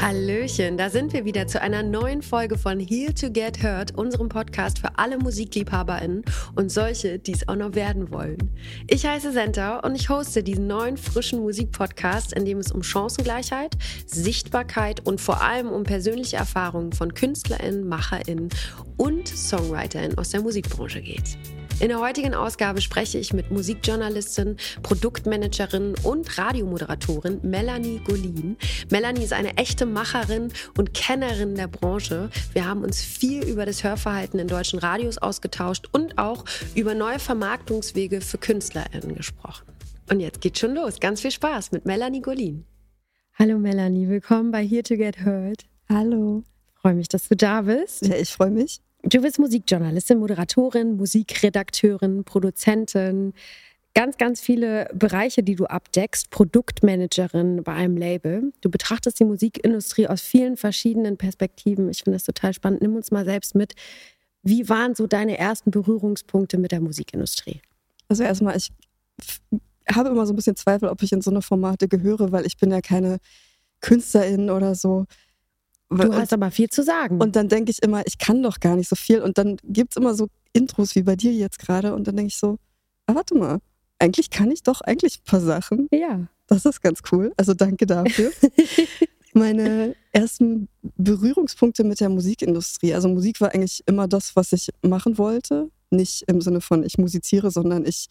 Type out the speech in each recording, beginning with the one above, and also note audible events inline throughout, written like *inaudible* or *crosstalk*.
Hallöchen, da sind wir wieder zu einer neuen Folge von Here to Get Heard, unserem Podcast für alle MusikliebhaberInnen und solche, die es auch noch werden wollen. Ich heiße Senta und ich hoste diesen neuen frischen Musikpodcast, in dem es um Chancengleichheit, Sichtbarkeit und vor allem um persönliche Erfahrungen von KünstlerInnen, MacherInnen und SongwriterInnen aus der Musikbranche geht. In der heutigen Ausgabe spreche ich mit Musikjournalistin, Produktmanagerin und Radiomoderatorin Melanie Golin. Melanie ist eine echte Macherin und Kennerin der Branche. Wir haben uns viel über das Hörverhalten in deutschen Radios ausgetauscht und auch über neue Vermarktungswege für KünstlerInnen gesprochen. Und jetzt geht's schon los. Ganz viel Spaß mit Melanie Golin. Hallo Melanie, willkommen bei Here to Get Heard. Hallo. Freue mich, dass du da bist. Ja, ich freue mich. Du bist Musikjournalistin, Moderatorin, Musikredakteurin, Produzentin, ganz, ganz viele Bereiche, die du abdeckst, Produktmanagerin bei einem Label. Du betrachtest die Musikindustrie aus vielen verschiedenen Perspektiven. Ich finde das total spannend. Nimm uns mal selbst mit. Wie waren so deine ersten Berührungspunkte mit der Musikindustrie? Also erstmal, ich habe immer so ein bisschen Zweifel, ob ich in so eine Formate gehöre, weil ich bin ja keine Künstlerin oder so. Du hast aber viel zu sagen. Und dann denke ich immer, ich kann doch gar nicht so viel. Und dann gibt es immer so Intros wie bei dir jetzt gerade. Und dann denke ich so, ah, warte mal, eigentlich kann ich doch eigentlich ein paar Sachen. Ja. Das ist ganz cool. Also danke dafür. *laughs* Meine ersten Berührungspunkte mit der Musikindustrie. Also Musik war eigentlich immer das, was ich machen wollte. Nicht im Sinne von ich musiziere, sondern ich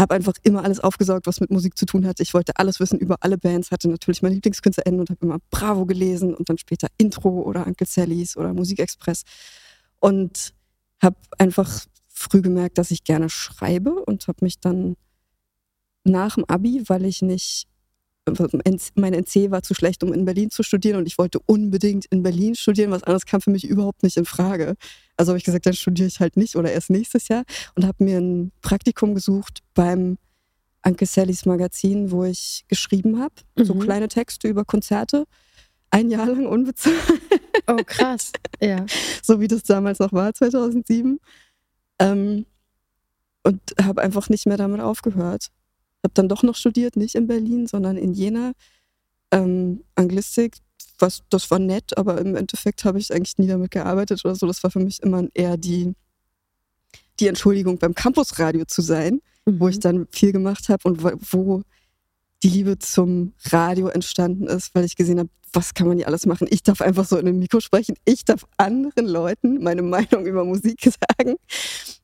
habe einfach immer alles aufgesaugt, was mit Musik zu tun hatte. Ich wollte alles wissen über alle Bands, hatte natürlich meine LieblingskünstlerInnen und habe immer Bravo gelesen und dann später Intro oder Uncle Sallys oder Musikexpress. Und habe einfach früh gemerkt, dass ich gerne schreibe und habe mich dann nach dem Abi, weil ich nicht mein NC war zu schlecht, um in Berlin zu studieren und ich wollte unbedingt in Berlin studieren. Was anderes kam für mich überhaupt nicht in Frage. Also habe ich gesagt, dann studiere ich halt nicht oder erst nächstes Jahr und habe mir ein Praktikum gesucht beim Anke Sallys Magazin, wo ich geschrieben habe, mhm. so kleine Texte über Konzerte. Ein Jahr lang unbezahlt. Oh, krass. Ja. *laughs* so wie das damals noch war, 2007. Ähm, und habe einfach nicht mehr damit aufgehört habe dann doch noch studiert, nicht in Berlin, sondern in Jena. Ähm, Anglistik, was, das war nett, aber im Endeffekt habe ich eigentlich nie damit gearbeitet oder so. Das war für mich immer eher die, die Entschuldigung, beim Campusradio zu sein, mhm. wo ich dann viel gemacht habe und wo, wo die Liebe zum Radio entstanden ist, weil ich gesehen habe, was kann man hier alles machen? Ich darf einfach so in einem Mikro sprechen. Ich darf anderen Leuten meine Meinung über Musik *laughs* sagen.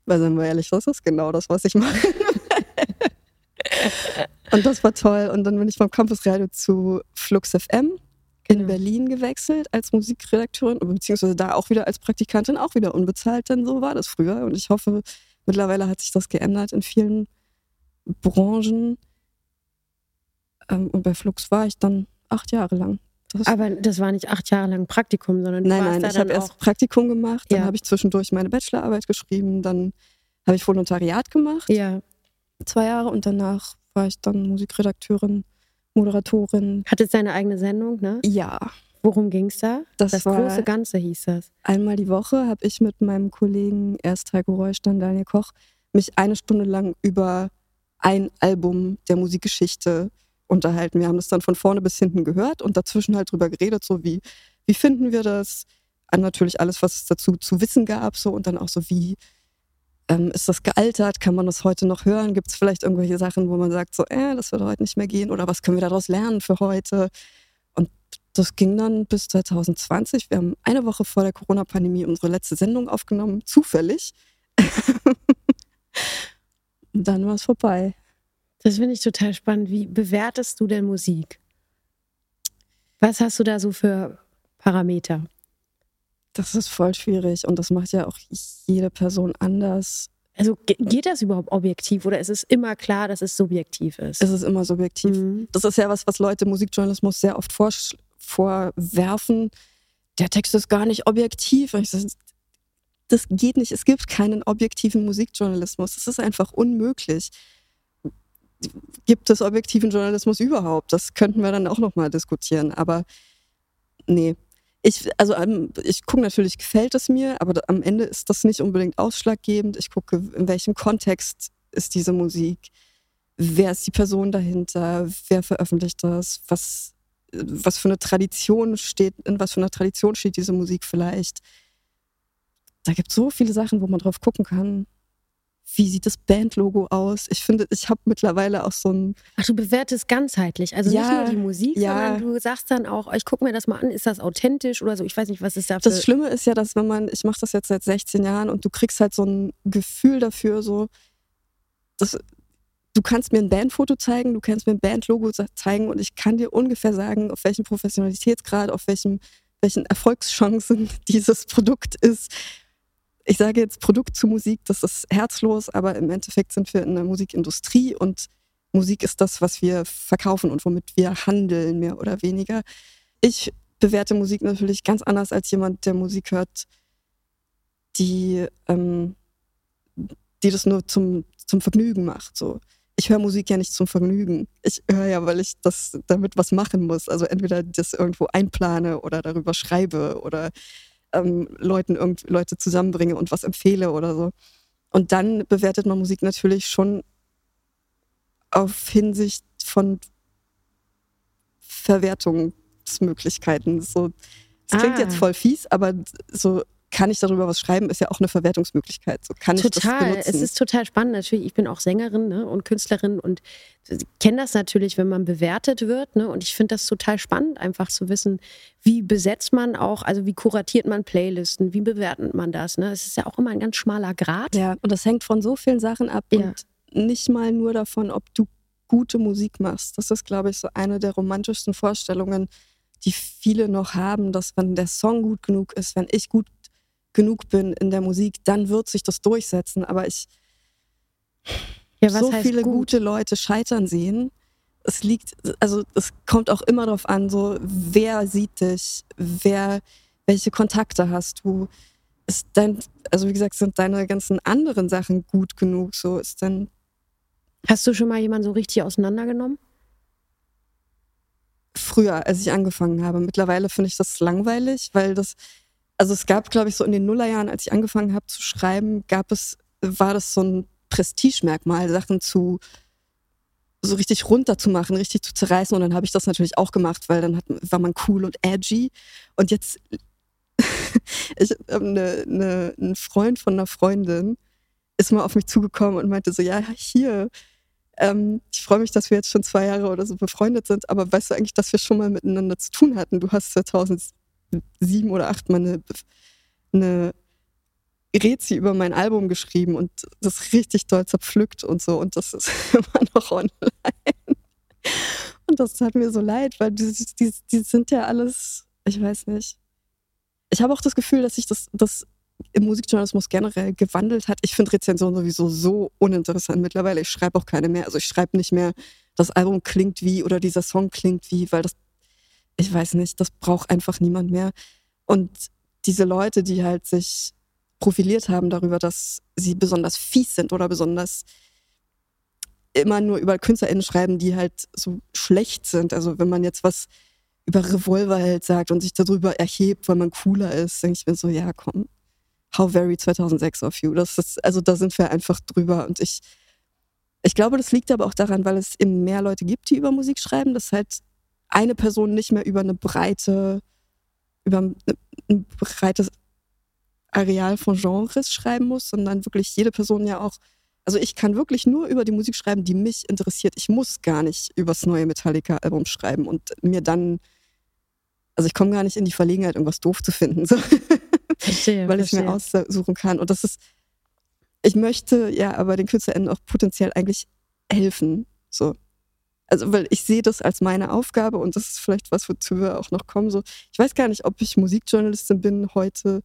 Weil, sagen wir ehrlich, das ist genau das, was ich mache. Und das war toll. Und dann bin ich vom Campus Radio zu Flux FM in genau. Berlin gewechselt als Musikredakteurin, beziehungsweise da auch wieder als Praktikantin, auch wieder unbezahlt, denn so war das früher. Und ich hoffe, mittlerweile hat sich das geändert in vielen Branchen. Ähm, und bei Flux war ich dann acht Jahre lang. Das Aber das war nicht acht Jahre lang Praktikum, sondern Nein, nein, da ich habe erst Praktikum gemacht, dann ja. habe ich zwischendurch meine Bachelorarbeit geschrieben, dann habe ich Volontariat gemacht. Ja zwei Jahre und danach war ich dann Musikredakteurin, Moderatorin. Hattest deine eigene Sendung, ne? Ja. Worum ging es da? Das, das große Ganze hieß das. Einmal die Woche habe ich mit meinem Kollegen, erst Heiko dann Daniel Koch, mich eine Stunde lang über ein Album der Musikgeschichte unterhalten. Wir haben das dann von vorne bis hinten gehört und dazwischen halt drüber geredet, so wie, wie finden wir das? An natürlich alles, was es dazu zu wissen gab, so und dann auch so, wie, ähm, ist das gealtert? Kann man das heute noch hören? Gibt es vielleicht irgendwelche Sachen, wo man sagt, so, äh, das wird heute nicht mehr gehen? Oder was können wir daraus lernen für heute? Und das ging dann bis 2020. Wir haben eine Woche vor der Corona-Pandemie unsere letzte Sendung aufgenommen, zufällig. *laughs* Dann war es vorbei. Das finde ich total spannend. Wie bewertest du denn Musik? Was hast du da so für Parameter? Das ist voll schwierig und das macht ja auch jede Person anders. Also geht das überhaupt objektiv oder ist es immer klar, dass es subjektiv ist? Es ist immer subjektiv. Mhm. Das ist ja was, was Leute Musikjournalismus sehr oft vor, vorwerfen. Der Text ist gar nicht objektiv. Sage, das geht nicht. Es gibt keinen objektiven Musikjournalismus. Das ist einfach unmöglich. Gibt es objektiven Journalismus überhaupt? Das könnten wir dann auch nochmal diskutieren. Aber nee, ich, also ich gucke natürlich, gefällt es mir, aber am Ende ist das nicht unbedingt ausschlaggebend. Ich gucke, in welchem Kontext ist diese Musik, wer ist die Person dahinter, wer veröffentlicht das, was was für eine Tradition steht, in was für einer Tradition steht diese Musik vielleicht. Da gibt es so viele Sachen, wo man drauf gucken kann wie sieht das Bandlogo aus? Ich finde, ich habe mittlerweile auch so ein. Ach, du bewertest ganzheitlich, also ja, nicht nur die Musik, ja. sondern du sagst dann auch, ich gucke mir das mal an, ist das authentisch oder so? Ich weiß nicht, was ist da. Das Schlimme ist ja, dass wenn man, ich mache das jetzt seit 16 Jahren und du kriegst halt so ein Gefühl dafür, so, dass du kannst mir ein Bandfoto zeigen, du kannst mir ein Bandlogo zeigen und ich kann dir ungefähr sagen, auf welchem Professionalitätsgrad, auf welchem, welchen Erfolgschancen *laughs* dieses Produkt ist ich sage jetzt Produkt zu Musik, das ist herzlos, aber im Endeffekt sind wir in der Musikindustrie und Musik ist das, was wir verkaufen und womit wir handeln, mehr oder weniger. Ich bewerte Musik natürlich ganz anders als jemand, der Musik hört, die, ähm, die das nur zum, zum Vergnügen macht. So. Ich höre Musik ja nicht zum Vergnügen. Ich höre ja, weil ich das damit was machen muss. Also entweder das irgendwo einplane oder darüber schreibe oder ähm, Leuten irgend Leute zusammenbringe und was empfehle oder so. Und dann bewertet man Musik natürlich schon auf Hinsicht von Verwertungsmöglichkeiten. So, klingt ah. jetzt voll fies, aber so kann ich darüber was schreiben, ist ja auch eine Verwertungsmöglichkeit. So kann total. Ich das es ist total spannend. Natürlich, ich bin auch Sängerin ne, und Künstlerin und kenne das natürlich, wenn man bewertet wird. Ne, und ich finde das total spannend, einfach zu wissen, wie besetzt man auch, also wie kuratiert man Playlisten, wie bewertet man das. Ne? Es ist ja auch immer ein ganz schmaler Grad. Ja, und das hängt von so vielen Sachen ab ja. und nicht mal nur davon, ob du gute Musik machst. Das ist, glaube ich, so eine der romantischsten Vorstellungen, die viele noch haben, dass wenn der Song gut genug ist, wenn ich gut genug bin in der Musik, dann wird sich das durchsetzen. Aber ich ja, so viele gut? gute Leute scheitern sehen. Es liegt, also es kommt auch immer darauf an, so wer sieht dich, wer, welche Kontakte hast du. Ist dein, also wie gesagt, sind deine ganzen anderen Sachen gut genug? So ist dann. Hast du schon mal jemanden so richtig auseinandergenommen? Früher, als ich angefangen habe. Mittlerweile finde ich das langweilig, weil das, also es gab, glaube ich, so in den Nullerjahren, als ich angefangen habe zu schreiben, gab es, war das so ein Prestigemerkmal, Sachen zu so richtig runterzumachen, richtig zu zerreißen. Und dann habe ich das natürlich auch gemacht, weil dann hat, war man cool und edgy. Und jetzt, *laughs* ich habe eine, eine, ein Freund von einer Freundin ist mal auf mich zugekommen und meinte so, ja, hier, ähm, ich freue mich, dass wir jetzt schon zwei Jahre oder so befreundet sind, aber weißt du eigentlich, dass wir schon mal miteinander zu tun hatten? Du hast 2000 sieben oder acht Mal eine, eine Rezi über mein Album geschrieben und das richtig doll zerpflückt und so und das ist *laughs* immer noch online. Und das tat mir so leid, weil die, die, die sind ja alles, ich weiß nicht. Ich habe auch das Gefühl, dass sich das, das im Musikjournalismus generell gewandelt hat. Ich finde Rezensionen sowieso so uninteressant mittlerweile. Ich schreibe auch keine mehr. Also ich schreibe nicht mehr, das Album klingt wie oder dieser Song klingt wie, weil das ich weiß nicht, das braucht einfach niemand mehr. Und diese Leute, die halt sich profiliert haben darüber, dass sie besonders fies sind oder besonders immer nur über KünstlerInnen schreiben, die halt so schlecht sind. Also wenn man jetzt was über Revolverheld sagt und sich darüber erhebt, weil man cooler ist, denke ich mir so, ja, komm, how very 2006 of you. Das ist, also da sind wir einfach drüber und ich, ich glaube, das liegt aber auch daran, weil es eben mehr Leute gibt, die über Musik schreiben, dass halt eine Person nicht mehr über eine breite, über ein, ein breites Areal von Genres schreiben muss, sondern wirklich jede Person ja auch, also ich kann wirklich nur über die Musik schreiben, die mich interessiert. Ich muss gar nicht über das neue Metallica-Album schreiben und mir dann, also ich komme gar nicht in die Verlegenheit, irgendwas doof zu finden, so. verstehe, *laughs* weil ich verstehe. mir aussuchen kann. Und das ist, ich möchte ja aber den KünstlerInnen auch potenziell eigentlich helfen. So also weil ich sehe das als meine Aufgabe und das ist vielleicht was, wozu wir auch noch kommen. So, ich weiß gar nicht, ob ich Musikjournalistin bin heute.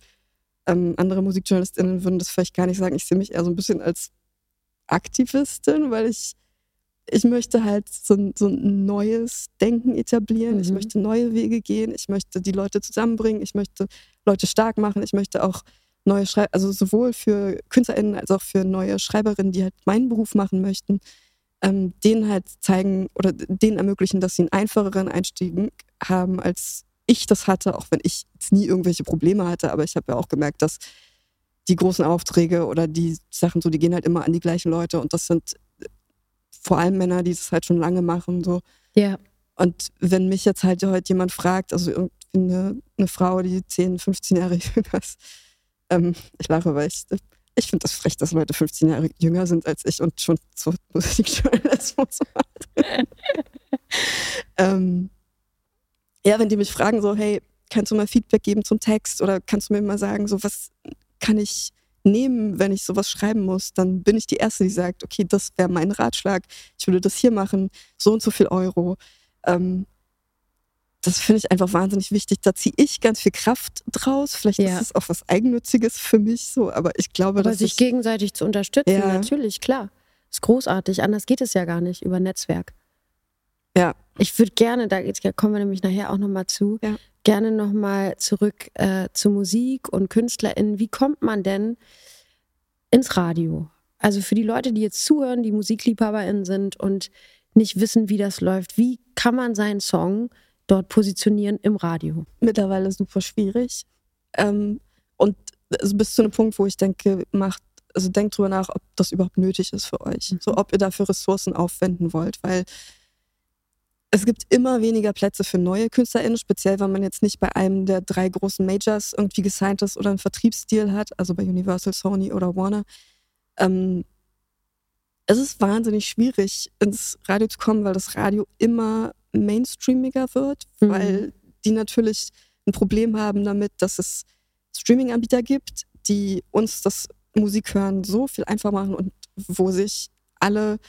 Ähm, andere Musikjournalistinnen würden das vielleicht gar nicht sagen. Ich sehe mich eher so ein bisschen als Aktivistin, weil ich ich möchte halt so ein, so ein neues Denken etablieren. Mhm. Ich möchte neue Wege gehen. Ich möchte die Leute zusammenbringen. Ich möchte Leute stark machen. Ich möchte auch neue Schreiber, also sowohl für KünstlerInnen als auch für neue Schreiberinnen, die halt meinen Beruf machen möchten, ähm, denen halt zeigen oder denen ermöglichen, dass sie einen einfacheren Einstieg haben, als ich das hatte, auch wenn ich jetzt nie irgendwelche Probleme hatte. Aber ich habe ja auch gemerkt, dass die großen Aufträge oder die Sachen so, die gehen halt immer an die gleichen Leute und das sind vor allem Männer, die es halt schon lange machen. So. Ja. Und wenn mich jetzt halt heute jemand fragt, also irgendwie eine, eine Frau, die 10, 15 Jahre *laughs* jünger ist, ähm, ich lache, weil ich, ich finde das frech, dass Leute 15 Jahre jünger sind als ich und schon so *laughs* Musikjournalismus machen. *laughs* ähm, ja, wenn die mich fragen, so, hey, kannst du mal Feedback geben zum Text oder kannst du mir mal sagen, so, was kann ich nehmen, wenn ich sowas schreiben muss, dann bin ich die Erste, die sagt, okay, das wäre mein Ratschlag, ich würde das hier machen, so und so viel Euro. Ähm, das finde ich einfach wahnsinnig wichtig. Da ziehe ich ganz viel Kraft draus. Vielleicht ja. ist es auch was Eigennütziges für mich so, aber ich glaube, aber dass sich ich, gegenseitig zu unterstützen, ja. natürlich, klar. Ist großartig. Anders geht es ja gar nicht über Netzwerk. Ja. Ich würde gerne, da kommen wir nämlich nachher auch nochmal zu, ja. gerne nochmal zurück äh, zu Musik und KünstlerInnen. Wie kommt man denn ins Radio? Also für die Leute, die jetzt zuhören, die MusikliebhaberInnen sind und nicht wissen, wie das läuft, wie kann man seinen Song dort positionieren im Radio? Mittlerweile super schwierig. Ähm, und also bis zu einem Punkt, wo ich denke, macht, also denkt drüber nach, ob das überhaupt nötig ist für euch. Mhm. So, ob ihr dafür Ressourcen aufwenden wollt, weil es gibt immer weniger Plätze für neue KünstlerInnen, speziell wenn man jetzt nicht bei einem der drei großen Majors irgendwie gesigned ist oder einen Vertriebsdeal hat, also bei Universal, Sony oder Warner. Ähm, es ist wahnsinnig schwierig, ins Radio zu kommen, weil das Radio immer mainstreamiger wird, mhm. weil die natürlich ein Problem haben damit, dass es Streaming-Anbieter gibt, die uns das Musikhören so viel einfacher machen und wo sich alle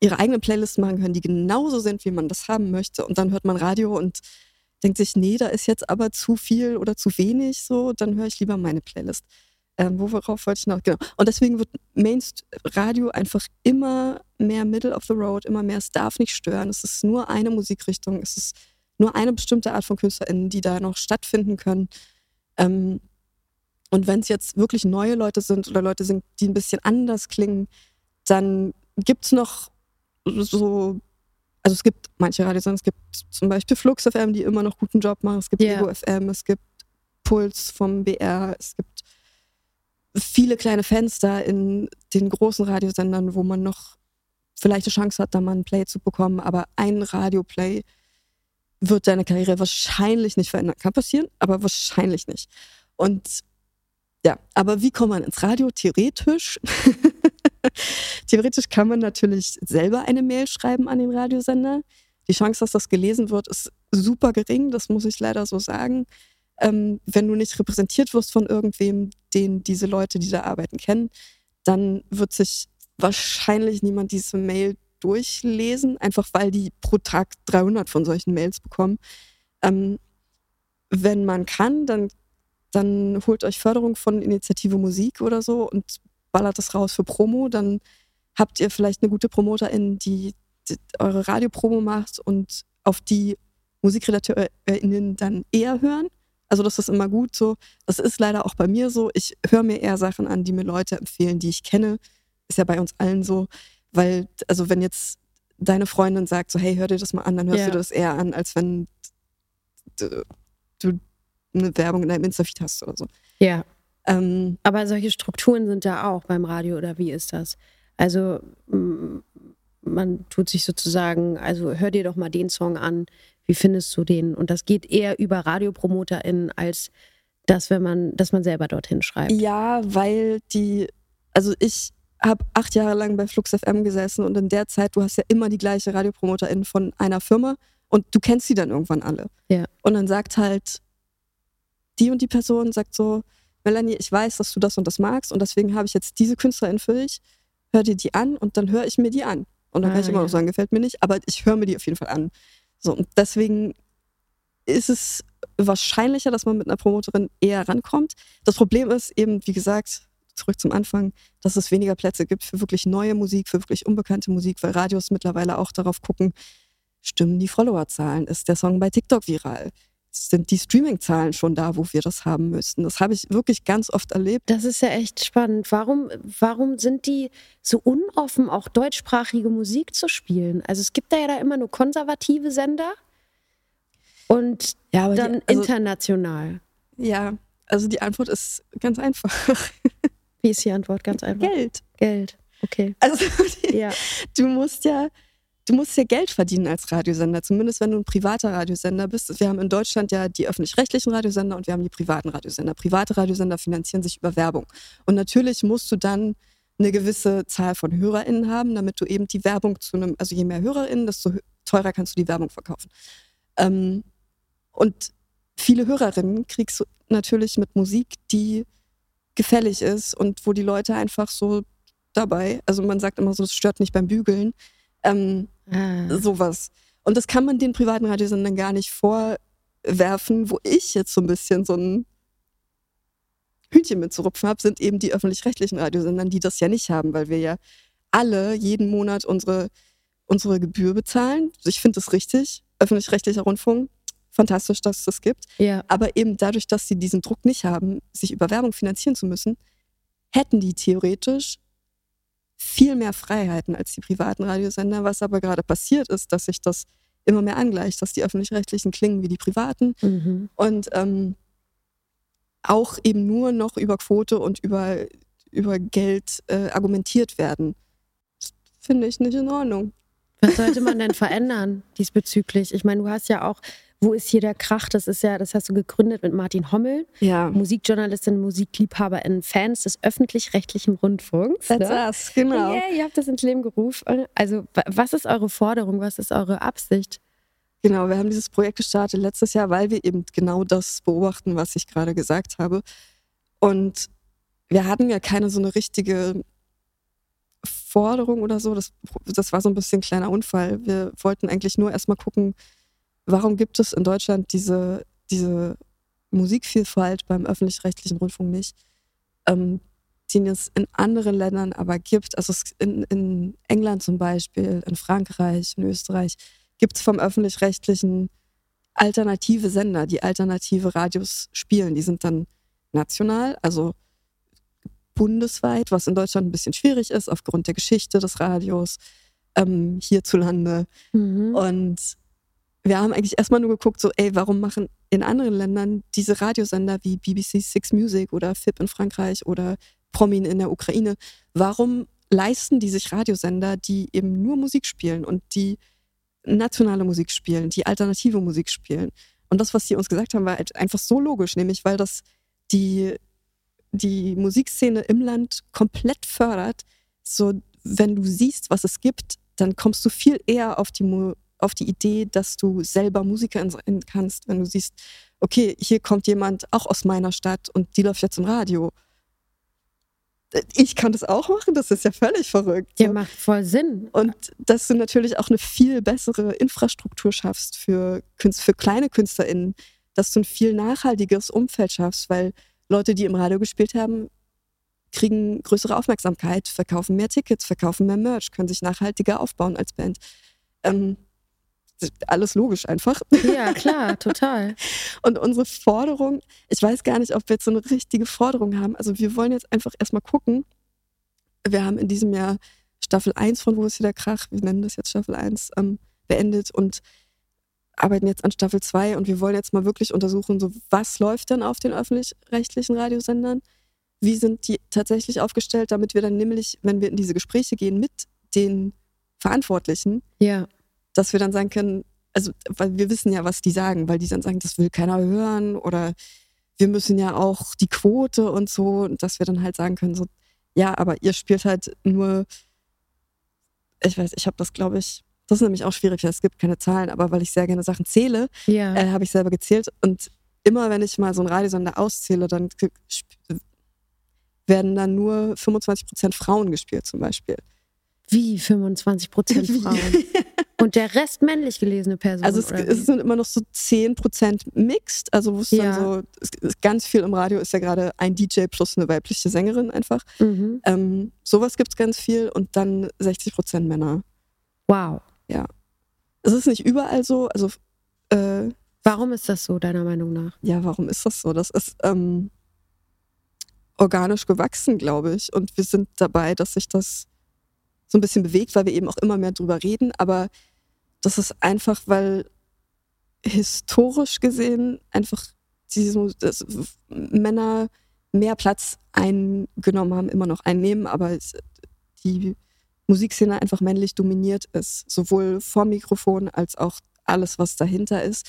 ihre eigenen Playlists machen können, die genauso sind, wie man das haben möchte. Und dann hört man Radio und denkt sich, nee, da ist jetzt aber zu viel oder zu wenig, so, dann höre ich lieber meine Playlist. Ähm, worauf wollte ich noch? Genau. Und deswegen wird Mainstream-Radio einfach immer mehr Middle of the Road, immer mehr, es darf nicht stören. Es ist nur eine Musikrichtung, es ist nur eine bestimmte Art von KünstlerInnen, die da noch stattfinden können. Ähm, und wenn es jetzt wirklich neue Leute sind oder Leute sind, die ein bisschen anders klingen, dann gibt es noch so, also es gibt manche Radiosender, es gibt zum Beispiel Flux FM, die immer noch guten Job machen, es gibt yeah. Ego FM, es gibt Puls vom BR, es gibt viele kleine Fenster in den großen Radiosendern, wo man noch vielleicht eine Chance hat, da mal einen Play zu bekommen, aber ein Radioplay wird deine Karriere wahrscheinlich nicht verändern. Kann passieren, aber wahrscheinlich nicht. Und ja, aber wie kommt man ins Radio? Theoretisch. *laughs* Theoretisch kann man natürlich selber eine Mail schreiben an den Radiosender. Die Chance, dass das gelesen wird, ist super gering, das muss ich leider so sagen ähm, wenn du nicht repräsentiert wirst von irgendwem, den diese Leute, die da arbeiten, kennen, dann wird sich wahrscheinlich niemand diese Mail durchlesen, einfach weil die pro Tag 300 von solchen Mails bekommen. Ähm, wenn man kann, dann, dann holt euch Förderung von Initiative Musik oder so und ballert das raus für Promo. Dann habt ihr vielleicht eine gute Promoterin, die, die eure Radiopromo macht und auf die MusikredakteurInnen dann eher hören. Also das ist immer gut so. Das ist leider auch bei mir so. Ich höre mir eher Sachen an, die mir Leute empfehlen, die ich kenne. Ist ja bei uns allen so. Weil, also wenn jetzt deine Freundin sagt so, hey, hör dir das mal an, dann hörst ja. du das eher an, als wenn du, du eine Werbung in deinem Insta-Feed hast oder so. Ja. Ähm, Aber solche Strukturen sind da auch beim Radio oder wie ist das? Also man tut sich sozusagen, also hör dir doch mal den Song an, wie findest du den? Und das geht eher über RadiopromoterInnen als das, wenn man, dass man selber dorthin schreibt. Ja, weil die, also ich habe acht Jahre lang bei Flux FM gesessen und in der Zeit, du hast ja immer die gleiche RadiopromoterIn von einer Firma und du kennst sie dann irgendwann alle. Ja. Und dann sagt halt die und die Person, sagt so, Melanie, ich weiß, dass du das und das magst und deswegen habe ich jetzt diese Künstlerin für dich. Hör dir die an und dann höre ich mir die an. Und dann ah, kann ich immer ja. noch sagen, gefällt mir nicht, aber ich höre mir die auf jeden Fall an. So, und deswegen ist es wahrscheinlicher, dass man mit einer Promoterin eher rankommt. Das Problem ist eben, wie gesagt, zurück zum Anfang, dass es weniger Plätze gibt für wirklich neue Musik, für wirklich unbekannte Musik, weil Radios mittlerweile auch darauf gucken, stimmen die Followerzahlen? Ist der Song bei TikTok viral? Sind die Streaming-Zahlen schon da, wo wir das haben müssten. Das habe ich wirklich ganz oft erlebt. Das ist ja echt spannend. Warum, warum sind die so unoffen, auch deutschsprachige Musik zu spielen? Also es gibt da ja da immer nur konservative Sender und ja, dann die, also, international. Ja, also die Antwort ist ganz einfach. Wie ist die Antwort ganz einfach? Geld. Geld. Okay. Also *laughs* die, ja. du musst ja du musst ja Geld verdienen als Radiosender, zumindest wenn du ein privater Radiosender bist. Wir haben in Deutschland ja die öffentlich-rechtlichen Radiosender und wir haben die privaten Radiosender. Private Radiosender finanzieren sich über Werbung. Und natürlich musst du dann eine gewisse Zahl von HörerInnen haben, damit du eben die Werbung zu einem, also je mehr HörerInnen, desto teurer kannst du die Werbung verkaufen. Ähm, und viele Hörerinnen kriegst du natürlich mit Musik, die gefällig ist und wo die Leute einfach so dabei, also man sagt immer so, es stört nicht beim Bügeln, ähm, ah. sowas. Und das kann man den privaten Radiosendern gar nicht vorwerfen, wo ich jetzt so ein bisschen so ein Hühnchen mit zu rupfen habe, sind eben die öffentlich-rechtlichen Radiosendern, die das ja nicht haben, weil wir ja alle jeden Monat unsere, unsere Gebühr bezahlen. Ich finde das richtig. Öffentlich-rechtlicher Rundfunk, fantastisch, dass es das gibt. Ja. Aber eben dadurch, dass sie diesen Druck nicht haben, sich über Werbung finanzieren zu müssen, hätten die theoretisch viel mehr Freiheiten als die privaten Radiosender. Was aber gerade passiert ist, dass sich das immer mehr angleicht, dass die öffentlich-rechtlichen klingen wie die privaten. Mhm. Und ähm, auch eben nur noch über Quote und über, über Geld äh, argumentiert werden. Das finde ich nicht in Ordnung. Was sollte man denn verändern diesbezüglich? Ich meine, du hast ja auch, wo ist hier der Krach? Das ist ja, das hast du gegründet mit Martin Hommel, ja. Musikjournalistin, Musikliebhaberin, Fans des öffentlich-rechtlichen Rundfunks. Das ne? ist genau. Yeah, ihr habt das ins Leben gerufen. Also, was ist eure Forderung? Was ist eure Absicht? Genau, wir haben dieses Projekt gestartet letztes Jahr, weil wir eben genau das beobachten, was ich gerade gesagt habe. Und wir hatten ja keine so eine richtige Forderung oder so. Das, das war so ein bisschen ein kleiner Unfall. Wir wollten eigentlich nur erstmal gucken, warum gibt es in Deutschland diese, diese Musikvielfalt beim öffentlich-rechtlichen Rundfunk nicht, ähm, die es in anderen Ländern aber gibt. Also in, in England zum Beispiel, in Frankreich, in Österreich gibt es vom öffentlich-rechtlichen alternative Sender, die alternative Radios spielen. Die sind dann national, also bundesweit, was in Deutschland ein bisschen schwierig ist aufgrund der Geschichte des Radios ähm, hierzulande. Mhm. Und wir haben eigentlich erstmal nur geguckt, so, ey, warum machen in anderen Ländern diese Radiosender wie BBC Six Music oder FIP in Frankreich oder Promin in der Ukraine, warum leisten die sich Radiosender, die eben nur Musik spielen und die nationale Musik spielen, die alternative Musik spielen. Und das, was sie uns gesagt haben, war halt einfach so logisch, nämlich weil das die, die Musikszene im Land komplett fördert. So, wenn du siehst, was es gibt, dann kommst du viel eher auf die, auf die Idee, dass du selber Musiker sein kannst, wenn du siehst, okay, hier kommt jemand auch aus meiner Stadt und die läuft jetzt im Radio ich kann das auch machen, das ist ja völlig verrückt. Ja, macht voll Sinn. Und dass du natürlich auch eine viel bessere Infrastruktur schaffst für, für kleine KünstlerInnen, dass du ein viel nachhaltigeres Umfeld schaffst, weil Leute, die im Radio gespielt haben, kriegen größere Aufmerksamkeit, verkaufen mehr Tickets, verkaufen mehr Merch, können sich nachhaltiger aufbauen als Band. Ähm, alles logisch einfach. Ja, klar, total. *laughs* Und unsere Forderung, ich weiß gar nicht, ob wir jetzt so eine richtige Forderung haben. Also wir wollen jetzt einfach erstmal gucken. Wir haben in diesem Jahr Staffel 1 von Wo ist hier der Krach, wir nennen das jetzt Staffel 1, ähm, beendet und arbeiten jetzt an Staffel 2 und wir wollen jetzt mal wirklich untersuchen, so was läuft denn auf den öffentlich-rechtlichen Radiosendern? Wie sind die tatsächlich aufgestellt, damit wir dann nämlich, wenn wir in diese Gespräche gehen mit den Verantwortlichen, ja dass wir dann sagen können, also weil wir wissen ja, was die sagen, weil die dann sagen, das will keiner hören oder wir müssen ja auch die Quote und so, dass wir dann halt sagen können, so, ja, aber ihr spielt halt nur, ich weiß, ich habe das, glaube ich, das ist nämlich auch schwierig, es gibt keine Zahlen, aber weil ich sehr gerne Sachen zähle, ja. äh, habe ich selber gezählt und immer wenn ich mal so ein Radiosender auszähle, dann werden dann nur 25 Prozent Frauen gespielt zum Beispiel. Wie 25 Prozent *laughs* Frauen? Und der Rest männlich gelesene Personen? Also es, es sind immer noch so 10 Prozent mixed. Also wo es ja. dann so, es, ganz viel im Radio ist ja gerade ein DJ plus eine weibliche Sängerin einfach. Mhm. Ähm, sowas gibt es ganz viel und dann 60 Prozent Männer. Wow. Ja. Es ist nicht überall so. Also äh, Warum ist das so, deiner Meinung nach? Ja, warum ist das so? Das ist ähm, organisch gewachsen, glaube ich. Und wir sind dabei, dass sich das so ein bisschen bewegt, weil wir eben auch immer mehr drüber reden. Aber das ist einfach, weil historisch gesehen einfach diese, das, Männer mehr Platz eingenommen haben, immer noch einnehmen, aber die Musikszene einfach männlich dominiert ist, sowohl vor Mikrofon als auch alles, was dahinter ist.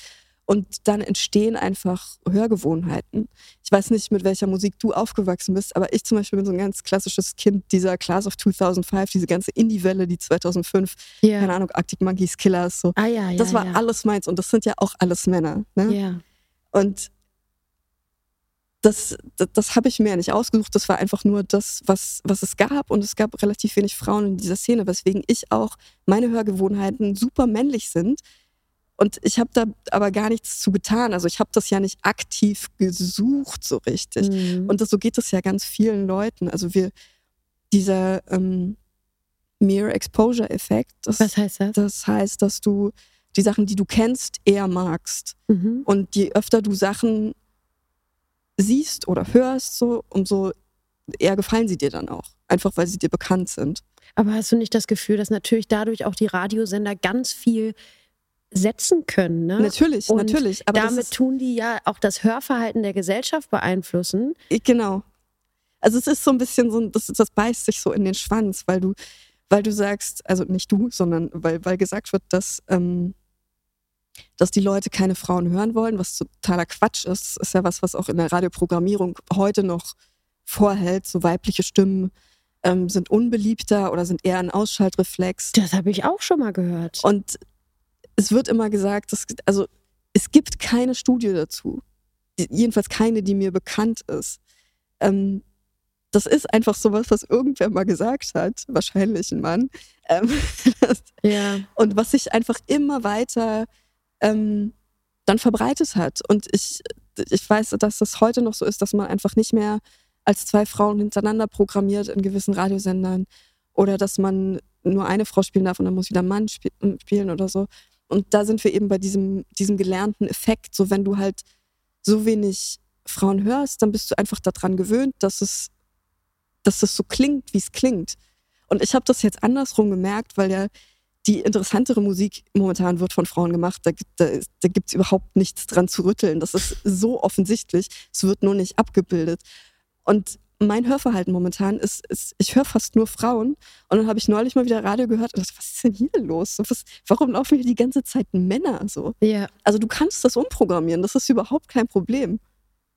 Und dann entstehen einfach Hörgewohnheiten. Ich weiß nicht, mit welcher Musik du aufgewachsen bist, aber ich zum Beispiel bin so ein ganz klassisches Kind dieser Class of 2005, diese ganze Indie-Welle, die 2005, yeah. keine Ahnung, Arctic Monkeys, Killers, so. Ah, ja, ja, das war ja. alles meins und das sind ja auch alles Männer. Ne? Ja. Und das, das, das habe ich mir nicht ausgesucht. Das war einfach nur das, was, was es gab. Und es gab relativ wenig Frauen in dieser Szene, weswegen ich auch meine Hörgewohnheiten super männlich sind. Und ich habe da aber gar nichts zu getan. Also ich habe das ja nicht aktiv gesucht so richtig. Mhm. Und das, so geht es ja ganz vielen Leuten. Also wir, dieser ähm, Mere Exposure Effekt, das, Was heißt das? das heißt, dass du die Sachen, die du kennst, eher magst. Mhm. Und je öfter du Sachen siehst oder hörst, so, umso eher gefallen sie dir dann auch. Einfach weil sie dir bekannt sind. Aber hast du nicht das Gefühl, dass natürlich dadurch auch die Radiosender ganz viel setzen können? Ne? Natürlich, Und natürlich. Aber Damit ist, tun die ja auch das Hörverhalten der Gesellschaft beeinflussen. Genau. Also es ist so ein bisschen so, das, das beißt sich so in den Schwanz, weil du, weil du sagst, also nicht du, sondern weil, weil gesagt wird, dass, ähm, dass die Leute keine Frauen hören wollen, was totaler Quatsch ist. Das ist ja was, was auch in der Radioprogrammierung heute noch vorhält. So weibliche Stimmen ähm, sind unbeliebter oder sind eher ein Ausschaltreflex. Das habe ich auch schon mal gehört. Und es wird immer gesagt, dass, also es gibt keine Studie dazu. Jedenfalls keine, die mir bekannt ist. Ähm, das ist einfach sowas, was irgendwer mal gesagt hat, wahrscheinlich ein Mann. Ähm, *laughs* das, Ja. und was sich einfach immer weiter ähm, dann verbreitet hat. Und ich, ich weiß, dass das heute noch so ist, dass man einfach nicht mehr als zwei Frauen hintereinander programmiert in gewissen Radiosendern oder dass man nur eine Frau spielen darf und dann muss wieder ein Mann sp spielen oder so. Und da sind wir eben bei diesem, diesem gelernten Effekt. So, wenn du halt so wenig Frauen hörst, dann bist du einfach daran gewöhnt, dass es, dass es so klingt, wie es klingt. Und ich habe das jetzt andersrum gemerkt, weil ja die interessantere Musik momentan wird von Frauen gemacht. Da, da, da gibt es überhaupt nichts dran zu rütteln. Das ist so offensichtlich. Es wird nur nicht abgebildet. Und mein Hörverhalten momentan ist, ist ich höre fast nur Frauen. Und dann habe ich neulich mal wieder Radio gehört und dachte, was ist denn hier los? So, Was, warum laufen hier die ganze Zeit Männer so? Ja. Also du kannst das umprogrammieren, das ist überhaupt kein Problem.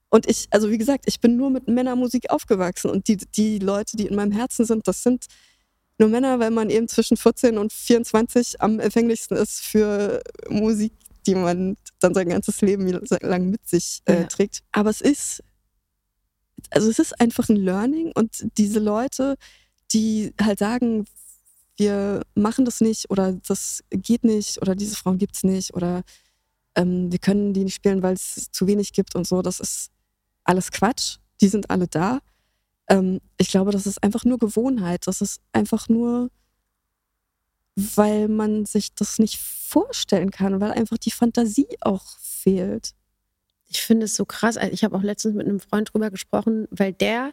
Und ich, also wie gesagt, ich bin nur mit Männermusik aufgewachsen und die, die Leute, die in meinem Herzen sind, das sind nur Männer, weil man eben zwischen 14 und 24 am empfänglichsten ist für Musik, die man dann sein ganzes Leben lang mit sich äh, Ja. trägt. Aber es ist, also es ist einfach ein Learning und diese Leute, die halt sagen, wir machen das nicht oder das geht nicht oder diese Frauen gibt's nicht oder ähm, wir können die nicht spielen, weil es zu wenig gibt und so, das ist alles Quatsch. Die sind alle da. Ähm, ich glaube, das ist einfach nur Gewohnheit. Das ist einfach nur, weil man sich das nicht vorstellen kann, weil einfach die Fantasie auch fehlt. Ich finde es so krass. Also Ich habe auch letztens mit einem Freund drüber gesprochen, weil der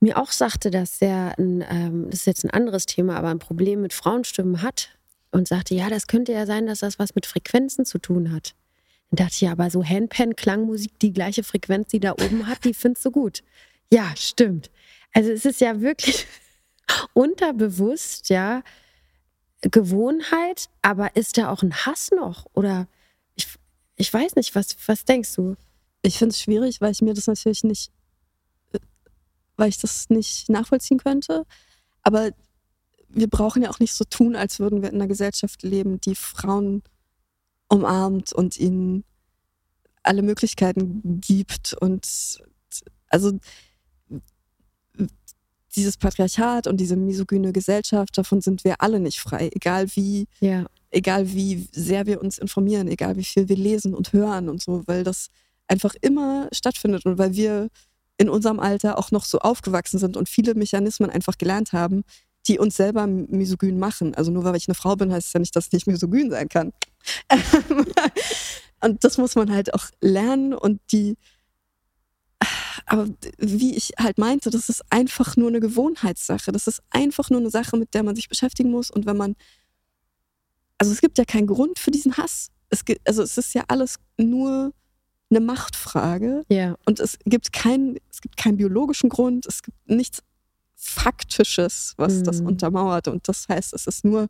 mir auch sagte, dass er ein, ähm, das ist jetzt ein anderes Thema, aber ein Problem mit Frauenstimmen hat und sagte, ja, das könnte ja sein, dass das was mit Frequenzen zu tun hat. Dann dachte ich, ja, aber so Handpan-Klangmusik, die gleiche Frequenz, die da oben hat, die findest du gut. Ja, stimmt. Also es ist ja wirklich *laughs* unterbewusst, ja, Gewohnheit, aber ist da auch ein Hass noch? Oder ich, weiß nicht, was, was denkst du? Ich finde es schwierig, weil ich mir das natürlich nicht, äh, weil ich das nicht nachvollziehen könnte. Aber wir brauchen ja auch nicht so tun, als würden wir in einer Gesellschaft leben, die Frauen umarmt und ihnen alle Möglichkeiten gibt. Und also dieses Patriarchat und diese misogyne Gesellschaft, davon sind wir alle nicht frei, egal wie Ja. Egal wie sehr wir uns informieren, egal wie viel wir lesen und hören und so, weil das einfach immer stattfindet und weil wir in unserem Alter auch noch so aufgewachsen sind und viele Mechanismen einfach gelernt haben, die uns selber misogyn machen. Also nur weil ich eine Frau bin, heißt es ja nicht, dass ich nicht misogyn sein kann. *laughs* und das muss man halt auch lernen und die aber wie ich halt meinte, das ist einfach nur eine Gewohnheitssache. Das ist einfach nur eine Sache, mit der man sich beschäftigen muss. Und wenn man also es gibt ja keinen Grund für diesen Hass. Es gibt, also es ist ja alles nur eine Machtfrage Ja. und es gibt keinen, es gibt keinen biologischen Grund, es gibt nichts Faktisches, was mhm. das untermauert. Und das heißt, es ist nur,